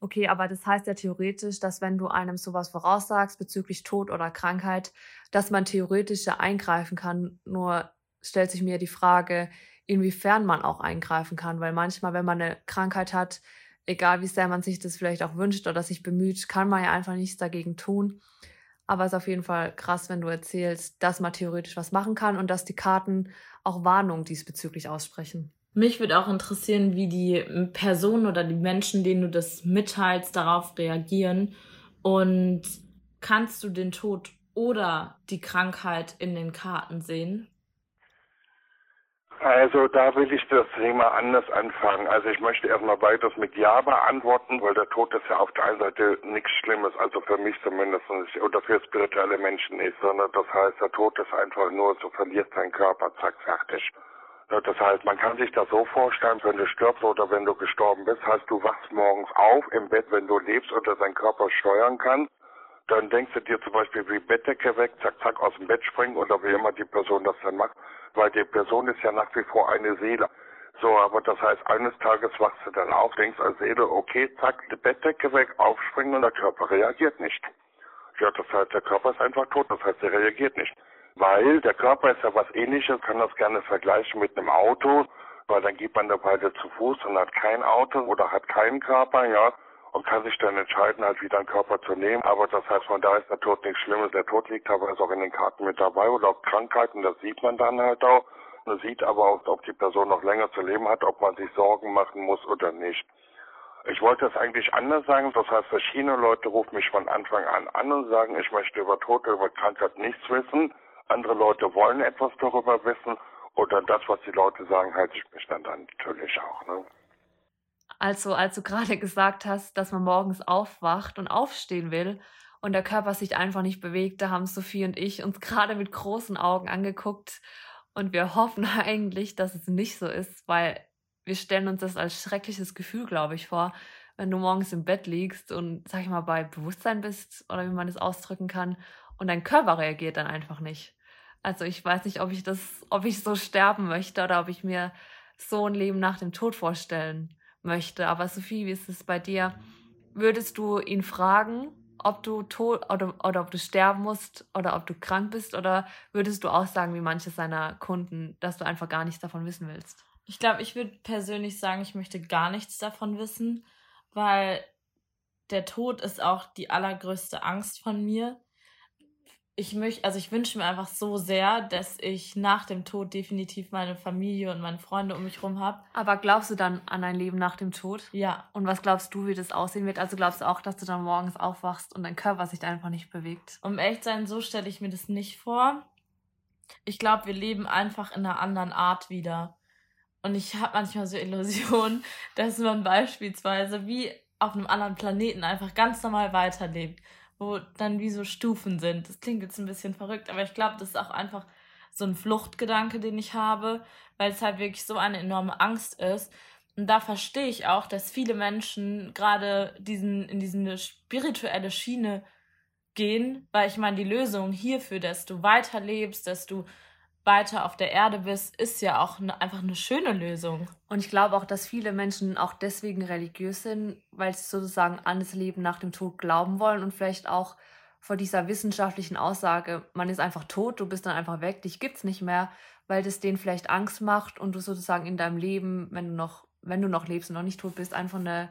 Okay, aber das heißt ja theoretisch, dass wenn du einem sowas voraussagst bezüglich Tod oder Krankheit, dass man theoretisch ja eingreifen kann. Nur stellt sich mir die Frage, inwiefern man auch eingreifen kann, weil manchmal, wenn man eine Krankheit hat, egal wie sehr man sich das vielleicht auch wünscht oder sich bemüht, kann man ja einfach nichts dagegen tun. Aber es ist auf jeden Fall krass, wenn du erzählst, dass man theoretisch was machen kann und dass die Karten auch Warnungen diesbezüglich aussprechen. Mich würde auch interessieren, wie die Personen oder die Menschen, denen du das mitteilst, darauf reagieren. Und kannst du den Tod oder die Krankheit in den Karten sehen? Also da will ich das Thema anders anfangen. Also ich möchte erstmal beides mit Ja beantworten, weil der Tod ist ja auf der einen Seite nichts Schlimmes, also für mich zumindest oder für spirituelle Menschen nicht, sondern das heißt, der Tod ist einfach nur, du verlierst deinen Körper, zack, fertig. Das heißt, man kann sich das so vorstellen, wenn du stirbst oder wenn du gestorben bist, heißt du wachst morgens auf im Bett, wenn du lebst oder deinen Körper steuern kannst, dann denkst du dir zum Beispiel wie Bettdecke weg, zack, zack, aus dem Bett springen oder wie immer die Person das dann macht weil die Person ist ja nach wie vor eine Seele. So, aber das heißt, eines Tages wachst du dann auf, denkst als Seele, okay, zack, die Bettdecke weg, aufspringen und der Körper reagiert nicht. Ja, das heißt, der Körper ist einfach tot, das heißt, er reagiert nicht. Weil der Körper ist ja was ähnliches, kann das gerne vergleichen mit einem Auto, weil dann geht man eine Weile zu Fuß und hat kein Auto oder hat keinen Körper, ja, und kann sich dann entscheiden, halt wieder einen Körper zu nehmen. Aber das heißt, von da ist der Tod nichts Schlimmes. Der Tod liegt aber ist auch in den Karten mit dabei oder auch Krankheiten, das sieht man dann halt auch. Man sieht aber auch, ob die Person noch länger zu leben hat, ob man sich Sorgen machen muss oder nicht. Ich wollte es eigentlich anders sagen, das heißt, verschiedene Leute rufen mich von Anfang an an und sagen, ich möchte über Tod, über Krankheit nichts wissen. Andere Leute wollen etwas darüber wissen. Oder das, was die Leute sagen, halte ich mich dann, dann natürlich auch. Ne? Also, als du gerade gesagt hast, dass man morgens aufwacht und aufstehen will und der Körper sich einfach nicht bewegt, da haben Sophie und ich uns gerade mit großen Augen angeguckt und wir hoffen eigentlich, dass es nicht so ist, weil wir stellen uns das als schreckliches Gefühl, glaube ich, vor, wenn du morgens im Bett liegst und, sag ich mal, bei Bewusstsein bist oder wie man das ausdrücken kann und dein Körper reagiert dann einfach nicht. Also ich weiß nicht, ob ich das, ob ich so sterben möchte oder ob ich mir so ein Leben nach dem Tod vorstellen möchte. Aber Sophie, wie ist es bei dir? Würdest du ihn fragen, ob du tot oder, oder ob du sterben musst oder ob du krank bist? Oder würdest du auch sagen, wie manche seiner Kunden, dass du einfach gar nichts davon wissen willst? Ich glaube, ich würde persönlich sagen, ich möchte gar nichts davon wissen, weil der Tod ist auch die allergrößte Angst von mir ich möchte, also ich wünsche mir einfach so sehr, dass ich nach dem Tod definitiv meine Familie und meine Freunde um mich herum habe. Aber glaubst du dann an ein Leben nach dem Tod? Ja. Und was glaubst du, wie das aussehen wird? Also glaubst du auch, dass du dann morgens aufwachst und dein Körper sich einfach nicht bewegt? Um echt sein, so stelle ich mir das nicht vor. Ich glaube, wir leben einfach in einer anderen Art wieder. Und ich habe manchmal so Illusionen, dass man beispielsweise wie auf einem anderen Planeten einfach ganz normal weiterlebt wo dann wie so Stufen sind. Das klingt jetzt ein bisschen verrückt, aber ich glaube, das ist auch einfach so ein Fluchtgedanke, den ich habe, weil es halt wirklich so eine enorme Angst ist. Und da verstehe ich auch, dass viele Menschen gerade diesen, in diese spirituelle Schiene gehen, weil ich meine, die Lösung hierfür, dass du weiterlebst, dass du weiter auf der Erde bist, ist ja auch ne, einfach eine schöne Lösung. Und ich glaube auch, dass viele Menschen auch deswegen religiös sind, weil sie sozusagen an das Leben nach dem Tod glauben wollen und vielleicht auch vor dieser wissenschaftlichen Aussage, man ist einfach tot, du bist dann einfach weg, dich gibt's nicht mehr, weil das denen vielleicht Angst macht und du sozusagen in deinem Leben, wenn du noch, wenn du noch lebst und noch nicht tot bist, einfach eine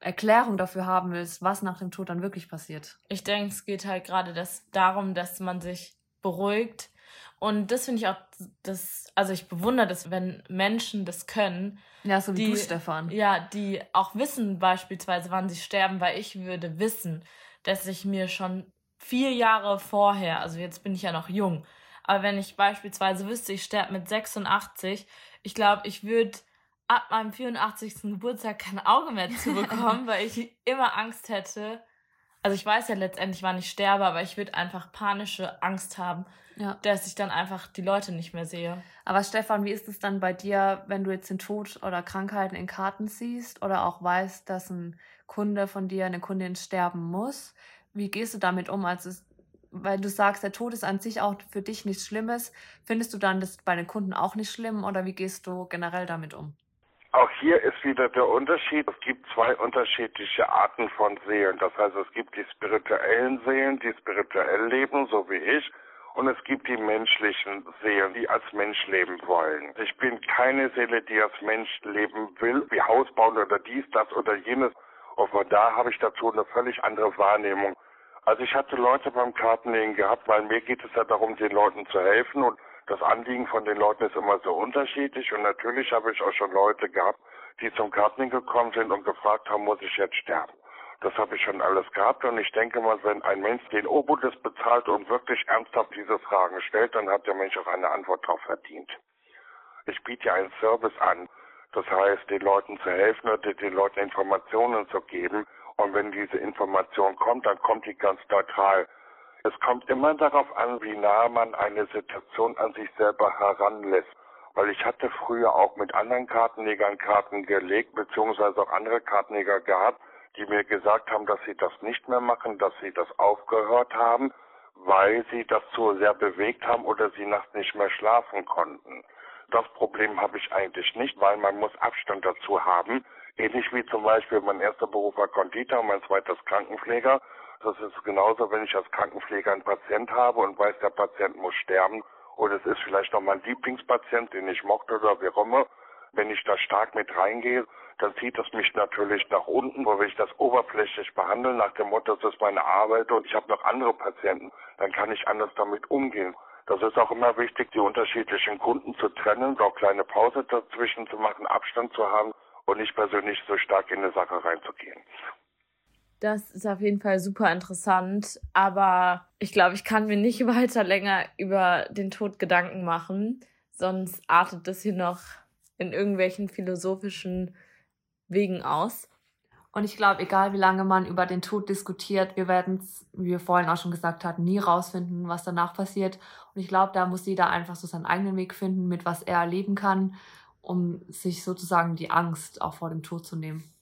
Erklärung dafür haben willst, was nach dem Tod dann wirklich passiert. Ich denke, es geht halt gerade das darum, dass man sich beruhigt. Und das finde ich auch, das, also ich bewundere das, wenn Menschen das können. Ja, so wie die, du, Stefan. Ja, die auch wissen beispielsweise, wann sie sterben, weil ich würde wissen, dass ich mir schon vier Jahre vorher, also jetzt bin ich ja noch jung, aber wenn ich beispielsweise wüsste, ich sterbe mit 86, ich glaube, ich würde ab meinem 84. Geburtstag kein Auge mehr zu bekommen, weil ich immer Angst hätte. Also ich weiß ja letztendlich, wann ich sterbe, aber ich würde einfach panische Angst haben, ja. dass ich dann einfach die Leute nicht mehr sehe. Aber Stefan, wie ist es dann bei dir, wenn du jetzt den Tod oder Krankheiten in Karten siehst oder auch weißt, dass ein Kunde von dir, eine Kundin sterben muss? Wie gehst du damit um? Also weil du sagst, der Tod ist an sich auch für dich nichts Schlimmes. Findest du dann das bei den Kunden auch nicht schlimm oder wie gehst du generell damit um? Auch hier ist wieder der Unterschied. Es gibt zwei unterschiedliche Arten von Seelen. Das heißt, es gibt die spirituellen Seelen, die spirituell leben, so wie ich. Und es gibt die menschlichen Seelen, die als Mensch leben wollen. Ich bin keine Seele, die als Mensch leben will, wie Haus bauen oder dies, das oder jenes. Und von da habe ich dazu eine völlig andere Wahrnehmung. Also ich hatte Leute beim Kartenlegen gehabt, weil mir geht es ja darum, den Leuten zu helfen und das Anliegen von den Leuten ist immer so unterschiedlich und natürlich habe ich auch schon Leute gehabt, die zum Kartling gekommen sind und gefragt haben, muss ich jetzt sterben? Das habe ich schon alles gehabt und ich denke mal, wenn ein Mensch den Obodes bezahlt und wirklich ernsthaft diese Fragen stellt, dann hat der Mensch auch eine Antwort darauf verdient. Ich biete ja einen Service an, das heißt, den Leuten zu helfen oder den Leuten Informationen zu geben, und wenn diese Information kommt, dann kommt die ganz neutral. Es kommt immer darauf an, wie nah man eine Situation an sich selber heranlässt. Weil ich hatte früher auch mit anderen Kartenlegern Karten gelegt, beziehungsweise auch andere Kartenleger gehabt, die mir gesagt haben, dass sie das nicht mehr machen, dass sie das aufgehört haben, weil sie das zu sehr bewegt haben oder sie nachts nicht mehr schlafen konnten. Das Problem habe ich eigentlich nicht, weil man muss Abstand dazu haben. Ähnlich wie zum Beispiel mein erster Beruf war Konditor und mein zweites Krankenpfleger. Das ist genauso, wenn ich als Krankenpfleger einen Patient habe und weiß, der Patient muss sterben oder es ist vielleicht noch mein Lieblingspatient, den ich mochte oder wie auch immer. Wenn ich da stark mit reingehe, dann zieht es mich natürlich nach unten, wo will ich das oberflächlich behandeln, nach dem Motto, das ist meine Arbeit und ich habe noch andere Patienten, dann kann ich anders damit umgehen. Das ist auch immer wichtig, die unterschiedlichen Kunden zu trennen, auch kleine Pause dazwischen zu machen, Abstand zu haben und nicht persönlich so stark in eine Sache reinzugehen. Das ist auf jeden Fall super interessant, aber ich glaube, ich kann mir nicht weiter länger über den Tod Gedanken machen, sonst artet das hier noch in irgendwelchen philosophischen Wegen aus. Und ich glaube, egal wie lange man über den Tod diskutiert, wir werden es, wie wir vorhin auch schon gesagt hatten, nie rausfinden, was danach passiert. Und ich glaube, da muss jeder einfach so seinen eigenen Weg finden, mit was er erleben kann um sich sozusagen die Angst auch vor dem Tod zu nehmen.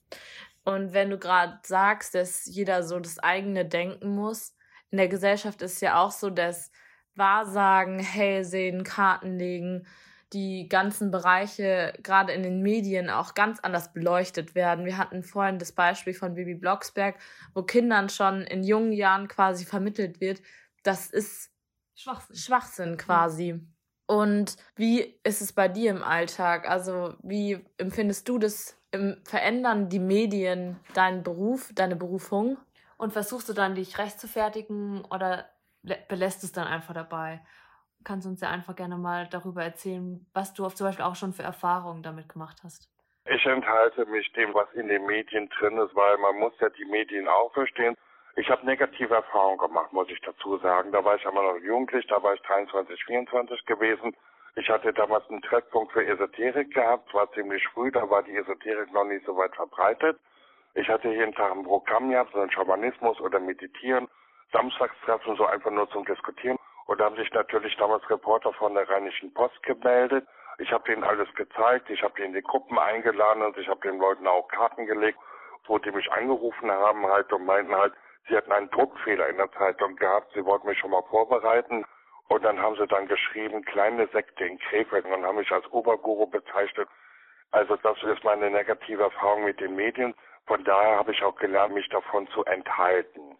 Und wenn du gerade sagst, dass jeder so das eigene denken muss, in der Gesellschaft ist ja auch so, dass Wahrsagen, Hellsehen, Karten legen, die ganzen Bereiche gerade in den Medien auch ganz anders beleuchtet werden. Wir hatten vorhin das Beispiel von Bibi Blocksberg, wo Kindern schon in jungen Jahren quasi vermittelt wird, das ist Schwachsinn, Schwachsinn quasi. Mhm. Und wie ist es bei dir im Alltag? Also wie empfindest du das? Verändern die Medien deinen Beruf, deine Berufung? Und versuchst du dann, dich rechtfertigen oder belässt es dann einfach dabei? Kannst uns ja einfach gerne mal darüber erzählen, was du zum Beispiel auch schon für Erfahrungen damit gemacht hast? Ich enthalte mich dem, was in den Medien drin ist, weil man muss ja die Medien auch verstehen. Ich habe negative Erfahrungen gemacht, muss ich dazu sagen. Da war ich einmal noch jugendlich, da war ich 23, 24 gewesen. Ich hatte damals einen Treffpunkt für Esoterik gehabt, war ziemlich früh, da war die Esoterik noch nicht so weit verbreitet. Ich hatte jeden Tag ein Programm gehabt, so ein Schamanismus oder Meditieren, Samstagstreffen, so einfach nur zum Diskutieren. Und da haben sich natürlich damals Reporter von der Rheinischen Post gemeldet. Ich habe denen alles gezeigt, ich habe denen die Gruppen eingeladen und ich habe den Leuten auch Karten gelegt, wo die mich angerufen haben halt und meinten halt, Sie hatten einen Druckfehler in der Zeitung gehabt. Sie wollten mich schon mal vorbereiten. Und dann haben sie dann geschrieben, kleine Sekte in Krefeld und haben mich als Oberguru bezeichnet. Also das ist meine negative Erfahrung mit den Medien. Von daher habe ich auch gelernt, mich davon zu enthalten.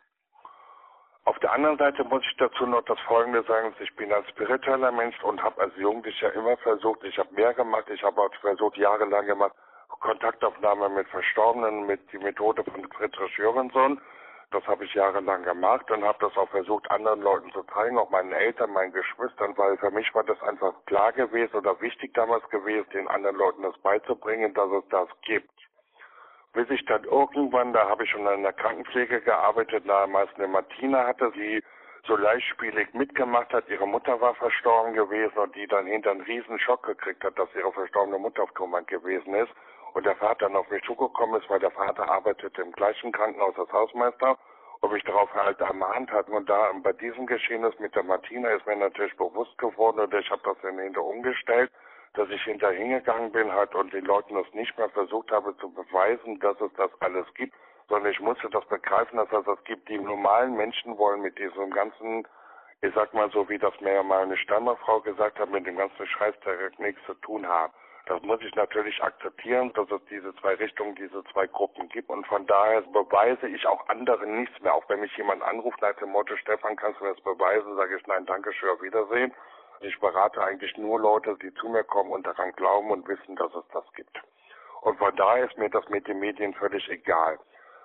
Auf der anderen Seite muss ich dazu noch das Folgende sagen. Ich bin ein spiritueller Mensch und habe als Jugendlicher immer versucht, ich habe mehr gemacht, ich habe auch versucht, jahrelang gemacht, Kontaktaufnahme mit Verstorbenen, mit die Methode von Friedrich Jürgenson. Das habe ich jahrelang gemacht und habe das auch versucht, anderen Leuten zu zeigen, auch meinen Eltern, meinen Geschwistern, weil für mich war das einfach klar gewesen oder wichtig damals gewesen, den anderen Leuten das beizubringen, dass es das gibt. Bis ich dann irgendwann, da habe ich schon in der Krankenpflege gearbeitet, damals eine Martina hatte, die so leichtspielig mitgemacht hat. Ihre Mutter war verstorben gewesen und die dann hinter einen riesen Schock gekriegt hat, dass ihre verstorbene Mutter auf Kommand gewesen ist und der Vater dann auf mich zugekommen ist, weil der Vater arbeitete im gleichen Krankenhaus als Hausmeister und mich darauf halt ermahnt hat. Und da bei diesem Geschehnis mit der Martina ist mir natürlich bewusst geworden und ich habe das dann hinter umgestellt, dass ich hinterher hingegangen bin halt und den Leuten das nicht mehr versucht habe zu beweisen, dass es das alles gibt, sondern ich musste das begreifen, dass es das gibt. Die normalen Menschen wollen mit diesem ganzen ich sag mal so, wie das mir mal eine Stammerfrau gesagt hat, mit dem ganzen Scheiß direkt nichts zu tun haben. Das muss ich natürlich akzeptieren, dass es diese zwei Richtungen, diese zwei Gruppen gibt. Und von daher beweise ich auch anderen nichts mehr. Auch wenn mich jemand anruft nach dem Motto, Stefan, kannst du mir das beweisen, sage ich nein, danke schön, auf Wiedersehen. Ich berate eigentlich nur Leute, die zu mir kommen und daran glauben und wissen, dass es das gibt. Und von daher ist mir das mit den Medien völlig egal.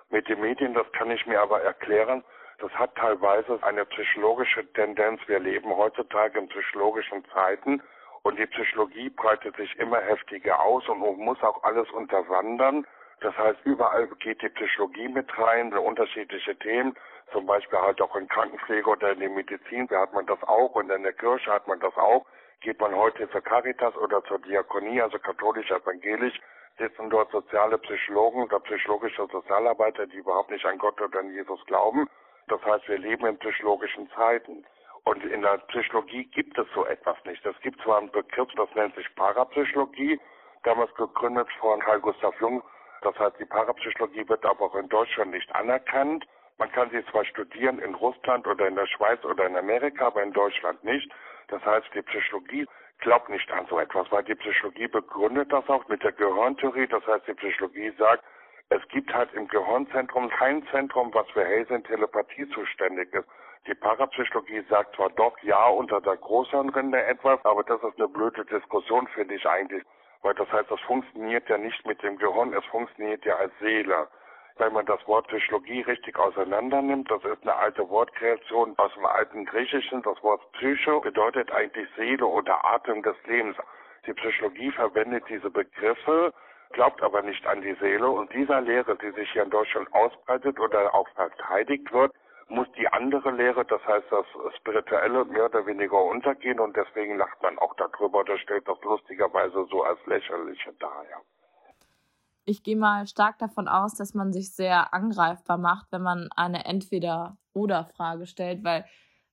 Mit den Medien, das kann ich mir aber erklären, das hat teilweise eine psychologische Tendenz. Wir leben heutzutage in psychologischen Zeiten und die Psychologie breitet sich immer heftiger aus und muss auch alles unterwandern. Das heißt, überall geht die Psychologie mit rein, unterschiedliche Themen, zum Beispiel halt auch in Krankenpflege oder in der Medizin, da hat man das auch und in der Kirche hat man das auch. Geht man heute zur Caritas oder zur Diakonie, also katholisch-evangelisch, sitzen dort soziale Psychologen oder psychologische Sozialarbeiter, die überhaupt nicht an Gott oder an Jesus glauben. Das heißt, wir leben in psychologischen Zeiten. Und in der Psychologie gibt es so etwas nicht. Es gibt zwar einen Begriff, das nennt sich Parapsychologie, damals gegründet von Carl Gustav Jung. Das heißt, die Parapsychologie wird aber auch in Deutschland nicht anerkannt. Man kann sie zwar studieren in Russland oder in der Schweiz oder in Amerika, aber in Deutschland nicht. Das heißt, die Psychologie glaubt nicht an so etwas, weil die Psychologie begründet das auch mit der Gehirntheorie. Das heißt, die Psychologie sagt, es gibt halt im Gehirnzentrum kein Zentrum, was für Hellsinn Telepathie zuständig ist. Die Parapsychologie sagt zwar doch ja unter der Großhirnrinde etwas, aber das ist eine blöde Diskussion, finde ich eigentlich. Weil das heißt, das funktioniert ja nicht mit dem Gehirn, es funktioniert ja als Seele. Wenn man das Wort Psychologie richtig auseinander nimmt, das ist eine alte Wortkreation aus dem alten Griechischen. Das Wort Psycho bedeutet eigentlich Seele oder Atem des Lebens. Die Psychologie verwendet diese Begriffe, glaubt aber nicht an die Seele. Und dieser Lehre, die sich hier in Deutschland ausbreitet oder auch verteidigt wird, muss die andere Lehre, das heißt das Spirituelle, mehr oder weniger untergehen und deswegen lacht man auch darüber oder stellt das lustigerweise so als lächerliche dar. Ja. Ich gehe mal stark davon aus, dass man sich sehr angreifbar macht, wenn man eine Entweder-Oder-Frage stellt, weil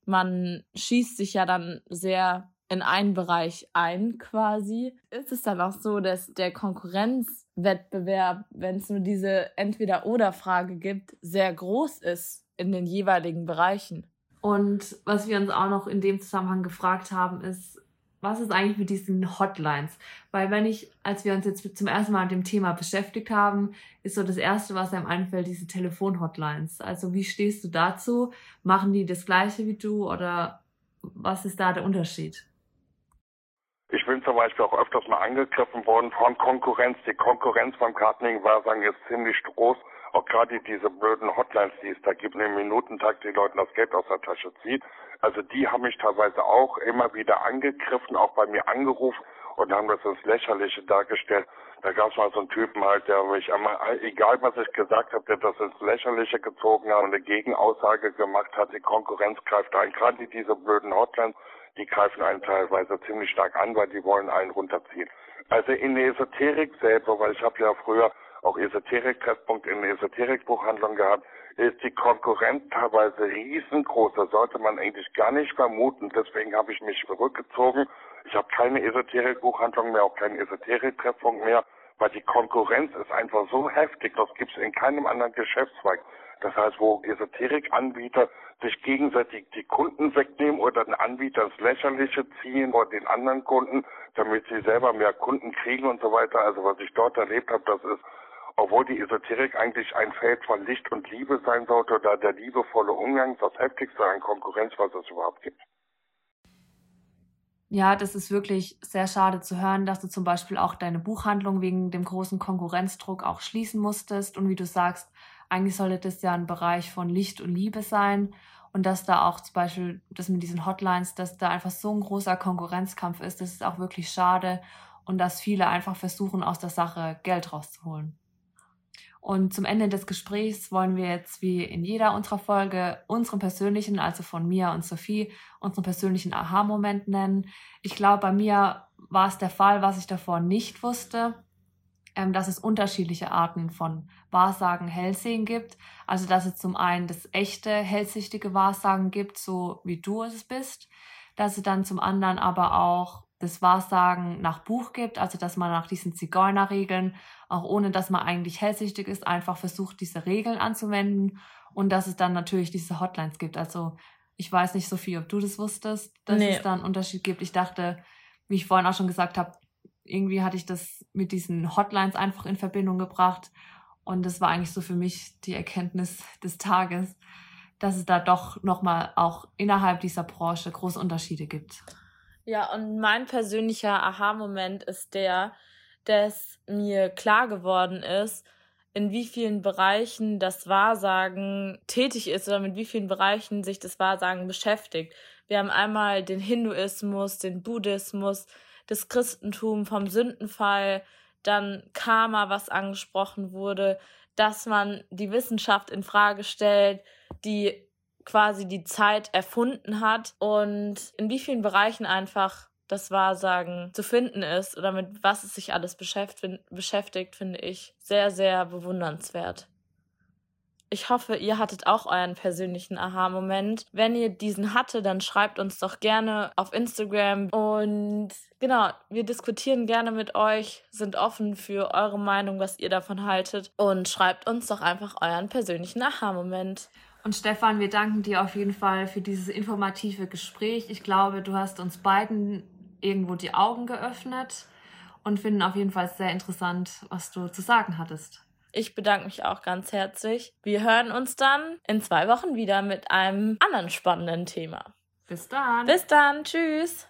man schießt sich ja dann sehr in einen Bereich ein quasi. Ist es dann auch so, dass der Konkurrenzwettbewerb, wenn es nur diese Entweder-Oder-Frage gibt, sehr groß ist in den jeweiligen Bereichen. Und was wir uns auch noch in dem Zusammenhang gefragt haben, ist, was ist eigentlich mit diesen Hotlines? Weil wenn ich, als wir uns jetzt zum ersten Mal mit dem Thema beschäftigt haben, ist so das Erste, was einem einfällt, diese Telefon-Hotlines. Also wie stehst du dazu? Machen die das gleiche wie du oder was ist da der Unterschied? Ich bin zum Beispiel auch öfters mal angegriffen worden von Konkurrenz. Die Konkurrenz beim Kartening war, sagen jetzt ziemlich groß auch gerade diese blöden Hotlines, die es da gibt, im Minutentakt die Leuten das Geld aus der Tasche zieht. Also die haben mich teilweise auch immer wieder angegriffen, auch bei mir angerufen und haben das ins Lächerliche dargestellt. Da gab es mal so einen Typen halt, der mich einmal, egal was ich gesagt habe, der das ins Lächerliche gezogen hat und eine Gegenaussage gemacht hat, die Konkurrenz greift ein. Gerade diese blöden Hotlines, die greifen einen teilweise ziemlich stark an, weil die wollen einen runterziehen. Also in der Esoterik selber, weil ich habe ja früher auch Esoterik-Treffpunkt in Esoterik-Buchhandlung gehabt, ist die Konkurrenz teilweise riesengroß. Das sollte man eigentlich gar nicht vermuten. Deswegen habe ich mich zurückgezogen. Ich habe keine Esoterik-Buchhandlung mehr, auch keinen Esoterik-Treffpunkt mehr, weil die Konkurrenz ist einfach so heftig. Das gibt es in keinem anderen Geschäftszweig. Das heißt, wo Esoterikanbieter sich gegenseitig die Kunden wegnehmen oder den Anbieter ins Lächerliche ziehen oder den anderen Kunden, damit sie selber mehr Kunden kriegen und so weiter. Also was ich dort erlebt habe, das ist, obwohl die Esoterik eigentlich ein Feld von Licht und Liebe sein sollte, oder der liebevolle Umgang das heftigste an Konkurrenz, was es überhaupt gibt. Ja, das ist wirklich sehr schade zu hören, dass du zum Beispiel auch deine Buchhandlung wegen dem großen Konkurrenzdruck auch schließen musstest. Und wie du sagst, eigentlich sollte das ja ein Bereich von Licht und Liebe sein. Und dass da auch zum Beispiel das mit diesen Hotlines, dass da einfach so ein großer Konkurrenzkampf ist, das ist auch wirklich schade. Und dass viele einfach versuchen, aus der Sache Geld rauszuholen. Und zum Ende des Gesprächs wollen wir jetzt wie in jeder unserer Folge unseren persönlichen, also von mir und Sophie, unseren persönlichen Aha-Moment nennen. Ich glaube, bei mir war es der Fall, was ich davor nicht wusste, ähm, dass es unterschiedliche Arten von Wahrsagen, Hellsehen gibt. Also, dass es zum einen das echte, hellsichtige Wahrsagen gibt, so wie du es bist. Dass es dann zum anderen aber auch das Wahrsagen nach Buch gibt, also dass man nach diesen Zigeunerregeln, auch ohne dass man eigentlich hellsichtig ist, einfach versucht, diese Regeln anzuwenden und dass es dann natürlich diese Hotlines gibt. Also ich weiß nicht, Sophie, ob du das wusstest, dass nee. es da einen Unterschied gibt. Ich dachte, wie ich vorhin auch schon gesagt habe, irgendwie hatte ich das mit diesen Hotlines einfach in Verbindung gebracht und das war eigentlich so für mich die Erkenntnis des Tages, dass es da doch nochmal auch innerhalb dieser Branche große Unterschiede gibt. Ja, und mein persönlicher Aha-Moment ist der, dass mir klar geworden ist, in wie vielen Bereichen das Wahrsagen tätig ist oder mit wie vielen Bereichen sich das Wahrsagen beschäftigt. Wir haben einmal den Hinduismus, den Buddhismus, das Christentum vom Sündenfall, dann Karma, was angesprochen wurde, dass man die Wissenschaft in Frage stellt, die quasi die Zeit erfunden hat und in wie vielen Bereichen einfach das Wahrsagen zu finden ist oder mit was es sich alles beschäftigt, finde ich sehr, sehr bewundernswert. Ich hoffe, ihr hattet auch euren persönlichen Aha-Moment. Wenn ihr diesen hatte, dann schreibt uns doch gerne auf Instagram. Und genau, wir diskutieren gerne mit euch, sind offen für eure Meinung, was ihr davon haltet. Und schreibt uns doch einfach euren persönlichen Aha-Moment. Und Stefan, wir danken dir auf jeden Fall für dieses informative Gespräch. Ich glaube, du hast uns beiden irgendwo die Augen geöffnet und finden auf jeden Fall sehr interessant, was du zu sagen hattest. Ich bedanke mich auch ganz herzlich. Wir hören uns dann in zwei Wochen wieder mit einem anderen spannenden Thema. Bis dann. Bis dann. Tschüss.